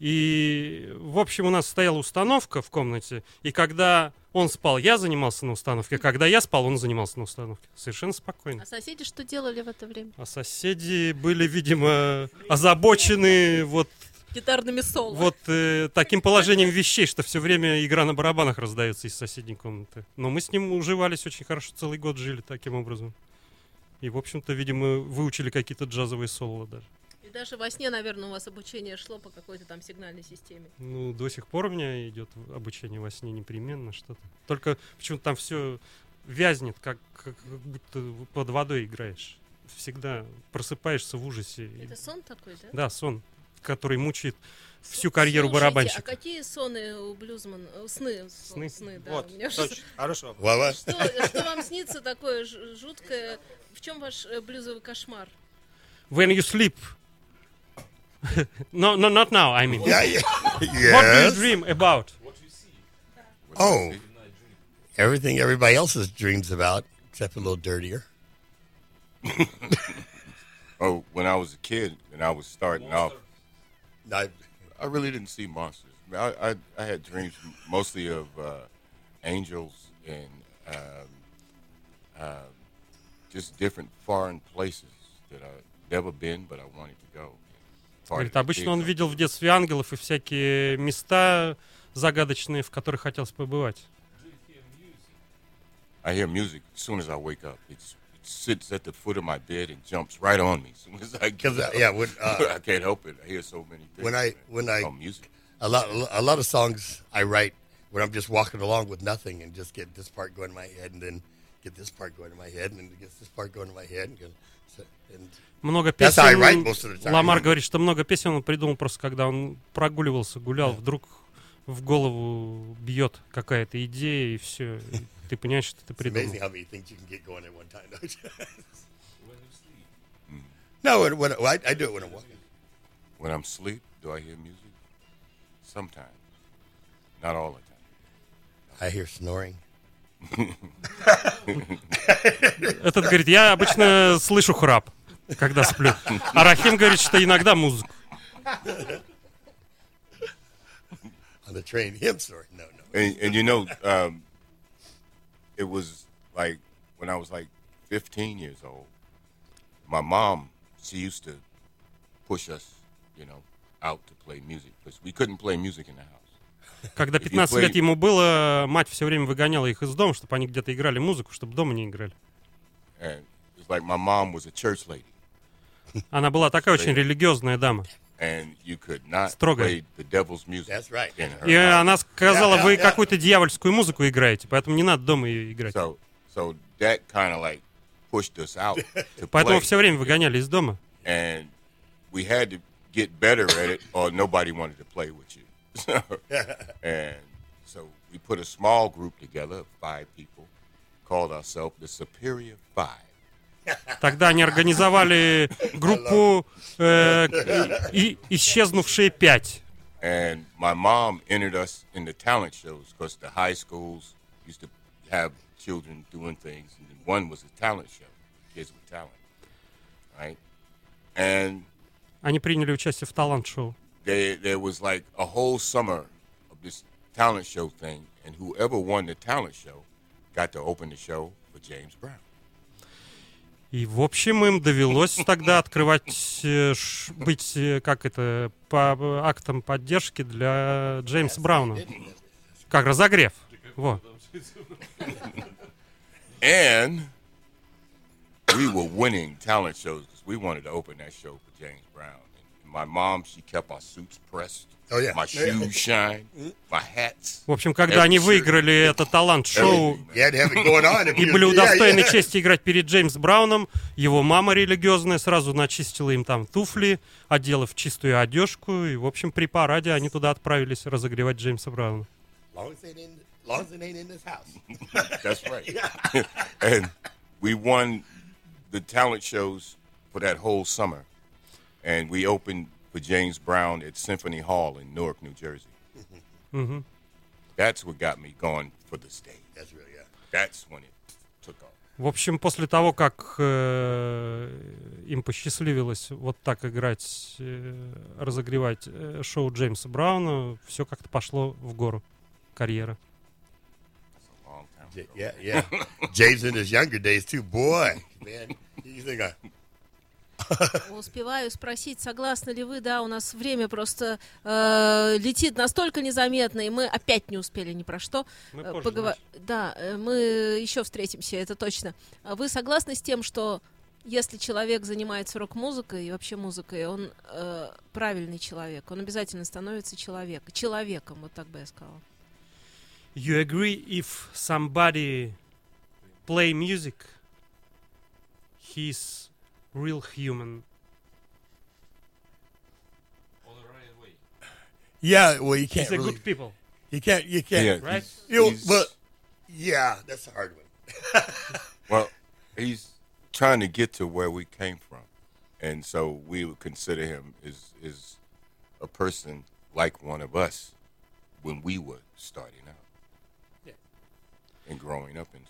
Speaker 8: И, в общем, у нас стояла установка в комнате, и когда он спал, я занимался на установке, а когда я спал, он занимался на установке. Совершенно спокойно.
Speaker 3: А соседи что делали в это время?
Speaker 8: А соседи были, видимо, озабочены вот,
Speaker 3: Гитарными соло.
Speaker 8: вот э, таким положением вещей, что все время игра на барабанах раздается из соседней комнаты. Но мы с ним уживались очень хорошо, целый год жили таким образом. И, в общем-то, видимо, выучили какие-то джазовые соло даже.
Speaker 3: И даже во сне, наверное, у вас обучение шло по какой-то там сигнальной системе.
Speaker 8: Ну, до сих пор у меня идет обучение во сне непременно что-то. Только почему-то там все вязнет, как, как будто под водой играешь. Всегда просыпаешься в ужасе.
Speaker 3: Это сон такой, да?
Speaker 8: Да, сон, который мучает всю карьеру
Speaker 3: Слушайте,
Speaker 8: барабанщика.
Speaker 3: А какие соны у блюзмана? э, Сны.
Speaker 8: Сны?
Speaker 3: Сны, да.
Speaker 14: Вот,
Speaker 3: меня
Speaker 14: точно.
Speaker 3: что-
Speaker 14: Хороший вопрос.
Speaker 3: Что, что вам снится такое жуткое? В чем ваш э, блюзовый кошмар?
Speaker 8: When you sleep. No, no, not now, I mean.
Speaker 12: Yeah, yeah.
Speaker 8: What do you dream about?
Speaker 12: Oh, everything everybody else's dreams about, except a little dirtier.
Speaker 11: Oh, when I was a kid and I was starting off,
Speaker 12: I,
Speaker 11: I really didn't see monsters. I, I, I had dreams mostly of uh, angels and um, uh, just different foreign places that I've never been, but I wanted to go.
Speaker 8: Говорит, обычно он видел в детстве ангелов и всякие места загадочные, в которых хотелось побывать.
Speaker 11: I hear music as soon as I wake up. It's, it sits at the foot of my bed and jumps right on me as soon as I get
Speaker 12: uh,
Speaker 11: up.
Speaker 12: yeah, when, uh,
Speaker 11: I can't help it. I hear so many things.
Speaker 12: when I when I
Speaker 11: oh, music.
Speaker 12: a lot a lot of songs I write when I'm just walking along with nothing and just get this part going in my head and then get this part going in my head and then get this part going in my head and, and
Speaker 8: Много песен.
Speaker 12: write most of the time.
Speaker 8: Ламар говорит, что много песен он придумал просто, когда он прогуливался, гулял, вдруг в голову бьет какая-то идея, и все. Ты понимаешь, что ты придумал.
Speaker 12: no, when, when, I, I do it when I'm walking.
Speaker 11: When I'm asleep, do I hear music? Sometimes. Not all the time.
Speaker 12: I hear snoring.
Speaker 8: Этот говорит, я обычно слышу храп, когда сплю. А Рахим говорит, что иногда музыку.
Speaker 12: On the train, him snoring. No, no.
Speaker 11: And, and you know, um, it was like when I was like 15 years old. My mom, she used to push us, you know, out to play music because we couldn't play music in the house.
Speaker 8: Когда 15 лет ему было, мать все время выгоняла их из дома, чтобы они где-то играли музыку, чтобы дома не играли.
Speaker 11: And it's like my mom was a church lady.
Speaker 8: Она была такая очень религиозная дама. Строгая. И она сказала, вы какую-то дьявольскую музыку играете, поэтому не надо дома ее играть. Поэтому все время выгоняли из дома.
Speaker 11: we had to get better at it, or nobody wanted to play with you. So, and so we put a small group together of five people, called ourselves the Superior Five.
Speaker 8: Тогда они организовали группу э, и, «Исчезнувшие пять».
Speaker 11: And my mom entered us in the talent shows because the high schools used to have children doing things, and one was a talent show, kids with talent, right? And
Speaker 8: Они приняли участие в талант-шоу.
Speaker 11: there, there was like a whole summer of this talent show thing, and whoever won the talent show got to open the show for James Brown.
Speaker 8: И, в общем, им довелось тогда открывать, э, ш- быть, э, как это, по э, актам поддержки для Джеймса Брауна. Как разогрев. Во.
Speaker 11: And we were winning talent shows because we wanted to open that show for James Brown. And my mom, she kept our suits pressed.
Speaker 12: Oh, yeah.
Speaker 11: My shoes shine, my hats.
Speaker 8: В общем, когда они выиграли это талант-шоу и были удостоены
Speaker 12: yeah.
Speaker 8: чести играть перед Джеймс Брауном, его мама религиозная сразу начистила им там туфли, одела в чистую одежку, и, в общем, при параде они туда отправились разогревать Джеймса Брауна.
Speaker 12: Long as it ain't, long as it ain't in this house.
Speaker 11: That's right. and we won the talent shows for that whole summer. And we opened for James Brown at Symphony Hall in Newark, New Jersey.
Speaker 8: Мгм.
Speaker 11: That's what got me going for the stage.
Speaker 12: That's really, yeah.
Speaker 11: That's when it took off.
Speaker 8: В общем, после того, как э, им посчастливилось вот так играть, э, разогревать э, шоу Джеймса Брауна, все как-то пошло в гору. Карьера.
Speaker 11: Long time
Speaker 12: J-
Speaker 11: ago.
Speaker 12: Yeah, yeah. James in his younger days too. Boy, man, you think I,
Speaker 3: Успеваю спросить, согласны ли вы, да, у нас время просто э, летит настолько незаметно, и мы опять не успели ни про что. Э,
Speaker 8: позже
Speaker 3: поговор- Да, э, мы еще встретимся, это точно. А Вы согласны с тем, что если человек занимается рок-музыкой и вообще музыкой, он э, правильный человек, он обязательно становится человек, человеком, вот так бы я сказала.
Speaker 8: You agree if somebody play music, he's real human.
Speaker 12: yeah. Well, you can't
Speaker 8: He's a
Speaker 12: really.
Speaker 8: good people.
Speaker 12: You can't. You can't.
Speaker 11: Yeah,
Speaker 8: Right?
Speaker 11: he's-
Speaker 12: You know,
Speaker 11: he's-
Speaker 12: but yeah, that's a hard one.
Speaker 11: Well, he's trying to get to where we came from, and so we would consider him as is a person like one of us when we were starting out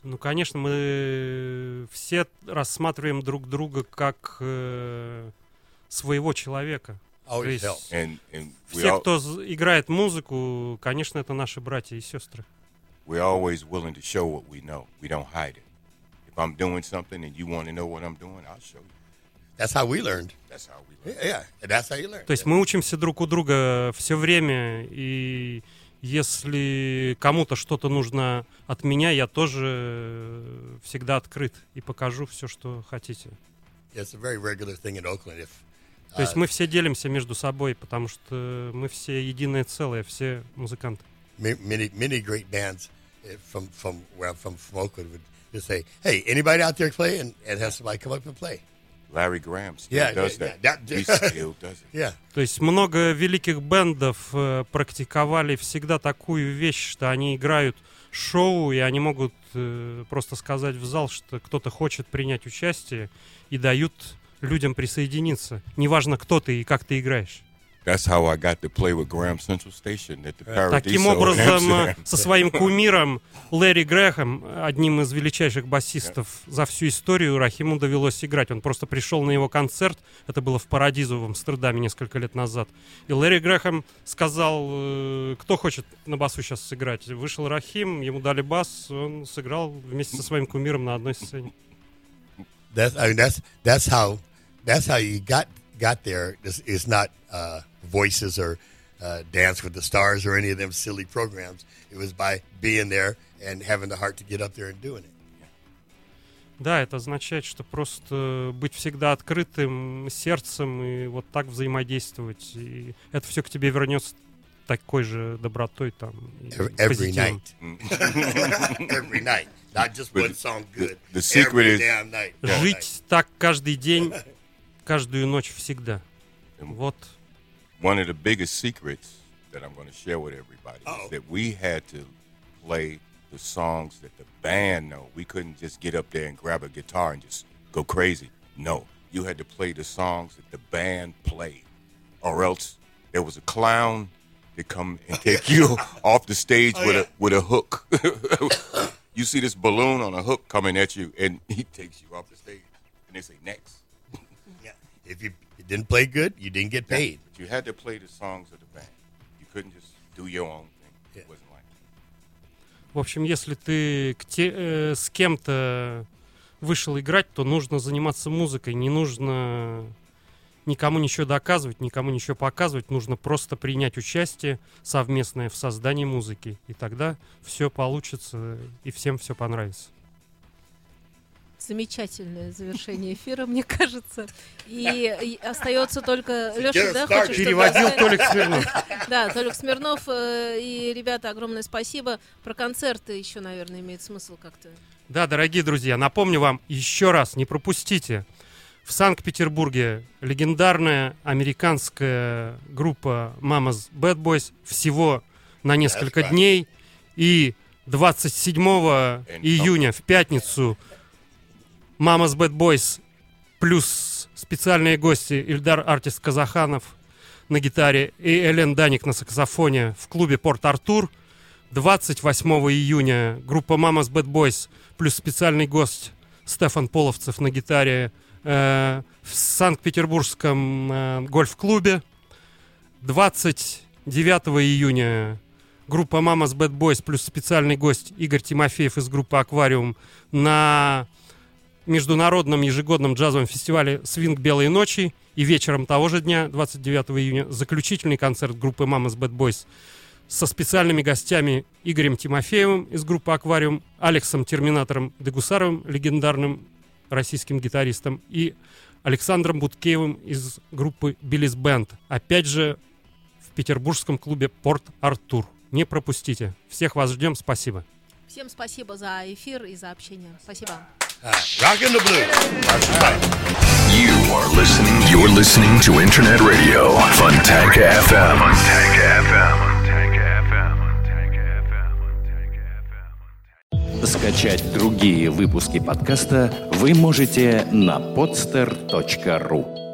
Speaker 8: Ну, конечно, мы все рассматриваем друг друга как э, своего человека. То есть
Speaker 11: and and we
Speaker 8: все,
Speaker 11: all,
Speaker 8: кто играет музыку, конечно, это наши братья и сестры.
Speaker 11: we're always willing to show what we know. We don't hide it. If I'm doing something and you want to know what I'm doing, I'll show you.
Speaker 12: That's how we learned.
Speaker 11: That's how we
Speaker 12: Yeah,
Speaker 11: learn.
Speaker 12: yeah. And that's how you learn.
Speaker 8: То есть мы учимся друг у друга все время, и если кому-то что-то нужно от меня, я тоже э, всегда открыт и покажу все, что хотите. То есть мы все делимся между собой, потому что мы все единое целое, все музыканты.
Speaker 12: ma- many many great bands uh, from from where I'm from, from Oakland would just say, "Hey, anybody out there play?" and, and have somebody come up and play.
Speaker 11: Graham still
Speaker 12: Yeah,
Speaker 11: does
Speaker 12: yeah,
Speaker 11: that.
Speaker 12: yeah,
Speaker 11: He
Speaker 12: that-
Speaker 11: still does it.
Speaker 12: Yeah,
Speaker 8: То есть много великих бендов э, практиковали всегда такую вещь, что они играют шоу, и они могут э, просто сказать в зал, что кто-то хочет принять участие, и дают людям присоединиться. Неважно, кто ты и как ты играешь.
Speaker 11: That's how I got to play with Graham Central Station at the Paradiso
Speaker 8: Таким образом, э, со своим кумиром Лэри Грэхэм, одним из величайших басистов за всю историю, Рахиму довелось играть. Он просто пришел на его концерт, это было в Парадизу в Амстердаме несколько лет назад. И Лэри Грэхэм сказал, э, кто хочет на басу сейчас сыграть. Вышел Рахим, ему дали бас, он сыграл вместе со своим кумиром на одной сцене.
Speaker 12: that's I mean that's that's how that's how you got got there. It's, it's not uh, voices or uh, Dance with the Stars or any of them silly programs. It was by being there and having the heart to get up there and doing it.
Speaker 8: Да, это означает, что просто быть всегда открытым сердцем и вот так взаимодействовать. И это все к тебе вернется такой же добротой там.
Speaker 12: Every, night. every night. Not just one song good.
Speaker 11: the secret
Speaker 12: every
Speaker 11: is-
Speaker 12: damn night.
Speaker 8: Жить так каждый день, каждую ночь всегда. Вот
Speaker 11: One of the biggest secrets that I'm going to share with everybody
Speaker 12: Uh-oh.
Speaker 11: is that we had to play the songs that the band know. We couldn't just get up there and grab a guitar and just go crazy. No, you had to play the songs that the band played, or else there was a clown to come and oh, take you off the stage
Speaker 12: Oh,
Speaker 11: with
Speaker 12: yeah.
Speaker 11: a with a hook. you see this balloon on a hook coming at you, and he takes you off the stage, and they say next.
Speaker 12: Yeah. If you, you didn't play good, you didn't get paid.
Speaker 11: You had to play the songs of the band. You couldn't just do your own thing. It wasn't like
Speaker 8: В общем, если ты к те- э, с кем-то вышел играть, то нужно заниматься музыкой. Не нужно никому ничего доказывать, никому ничего показывать. Нужно просто принять участие совместное в создании музыки. И тогда все получится, и всем все понравится.
Speaker 3: Замечательное завершение эфира, мне кажется. И, остается только Леша, да, хочешь
Speaker 8: Переводил
Speaker 3: сказать?
Speaker 8: Толик Смирнов.
Speaker 3: Да, Толик Смирнов. э, И, ребята, огромное спасибо. Про концерты еще, наверное, имеет смысл как-то.
Speaker 8: Да, дорогие друзья, напомню вам еще раз, не пропустите. В Санкт-Петербурге легендарная американская группа Mama's Bad Boys всего на несколько дней. И 27 июня в пятницу Mama's Bad Boys плюс специальные гости Ильдар Артист Казаханов на гитаре и Элен Даник на саксофоне в клубе Порт-Артур. 28 июня группа Mama's Bad Boys плюс специальный гость Стефан Половцев на гитаре э, в Санкт-Петербургском э, гольф-клубе. 29 июня группа Mama's Bad Boys плюс специальный гость Игорь Тимофеев из группы Аквариум на международном ежегодном джазовом фестивале «Свинг Белые ночи». И вечером того же дня, 29 июня, заключительный концерт группы Mama's Bad Boys со специальными гостями Игорем Тимофеевым из группы «Аквариум», Алексом Терминатором Дегусаровым, легендарным российским гитаристом, и Александром Буткеевым из группы «Биллис Бенд». Опять же, в петербургском клубе «Порт-Артур». Не пропустите. Всех вас ждем. Спасибо.
Speaker 3: Всем спасибо за эфир и за общение. Спасибо.
Speaker 12: Ah, Rockin' the right.
Speaker 2: You are listening. You're listening to Internet Radio, Funtank FM. Funtank FM.
Speaker 1: Скачать другие выпуски подкаста вы можете на podster.ru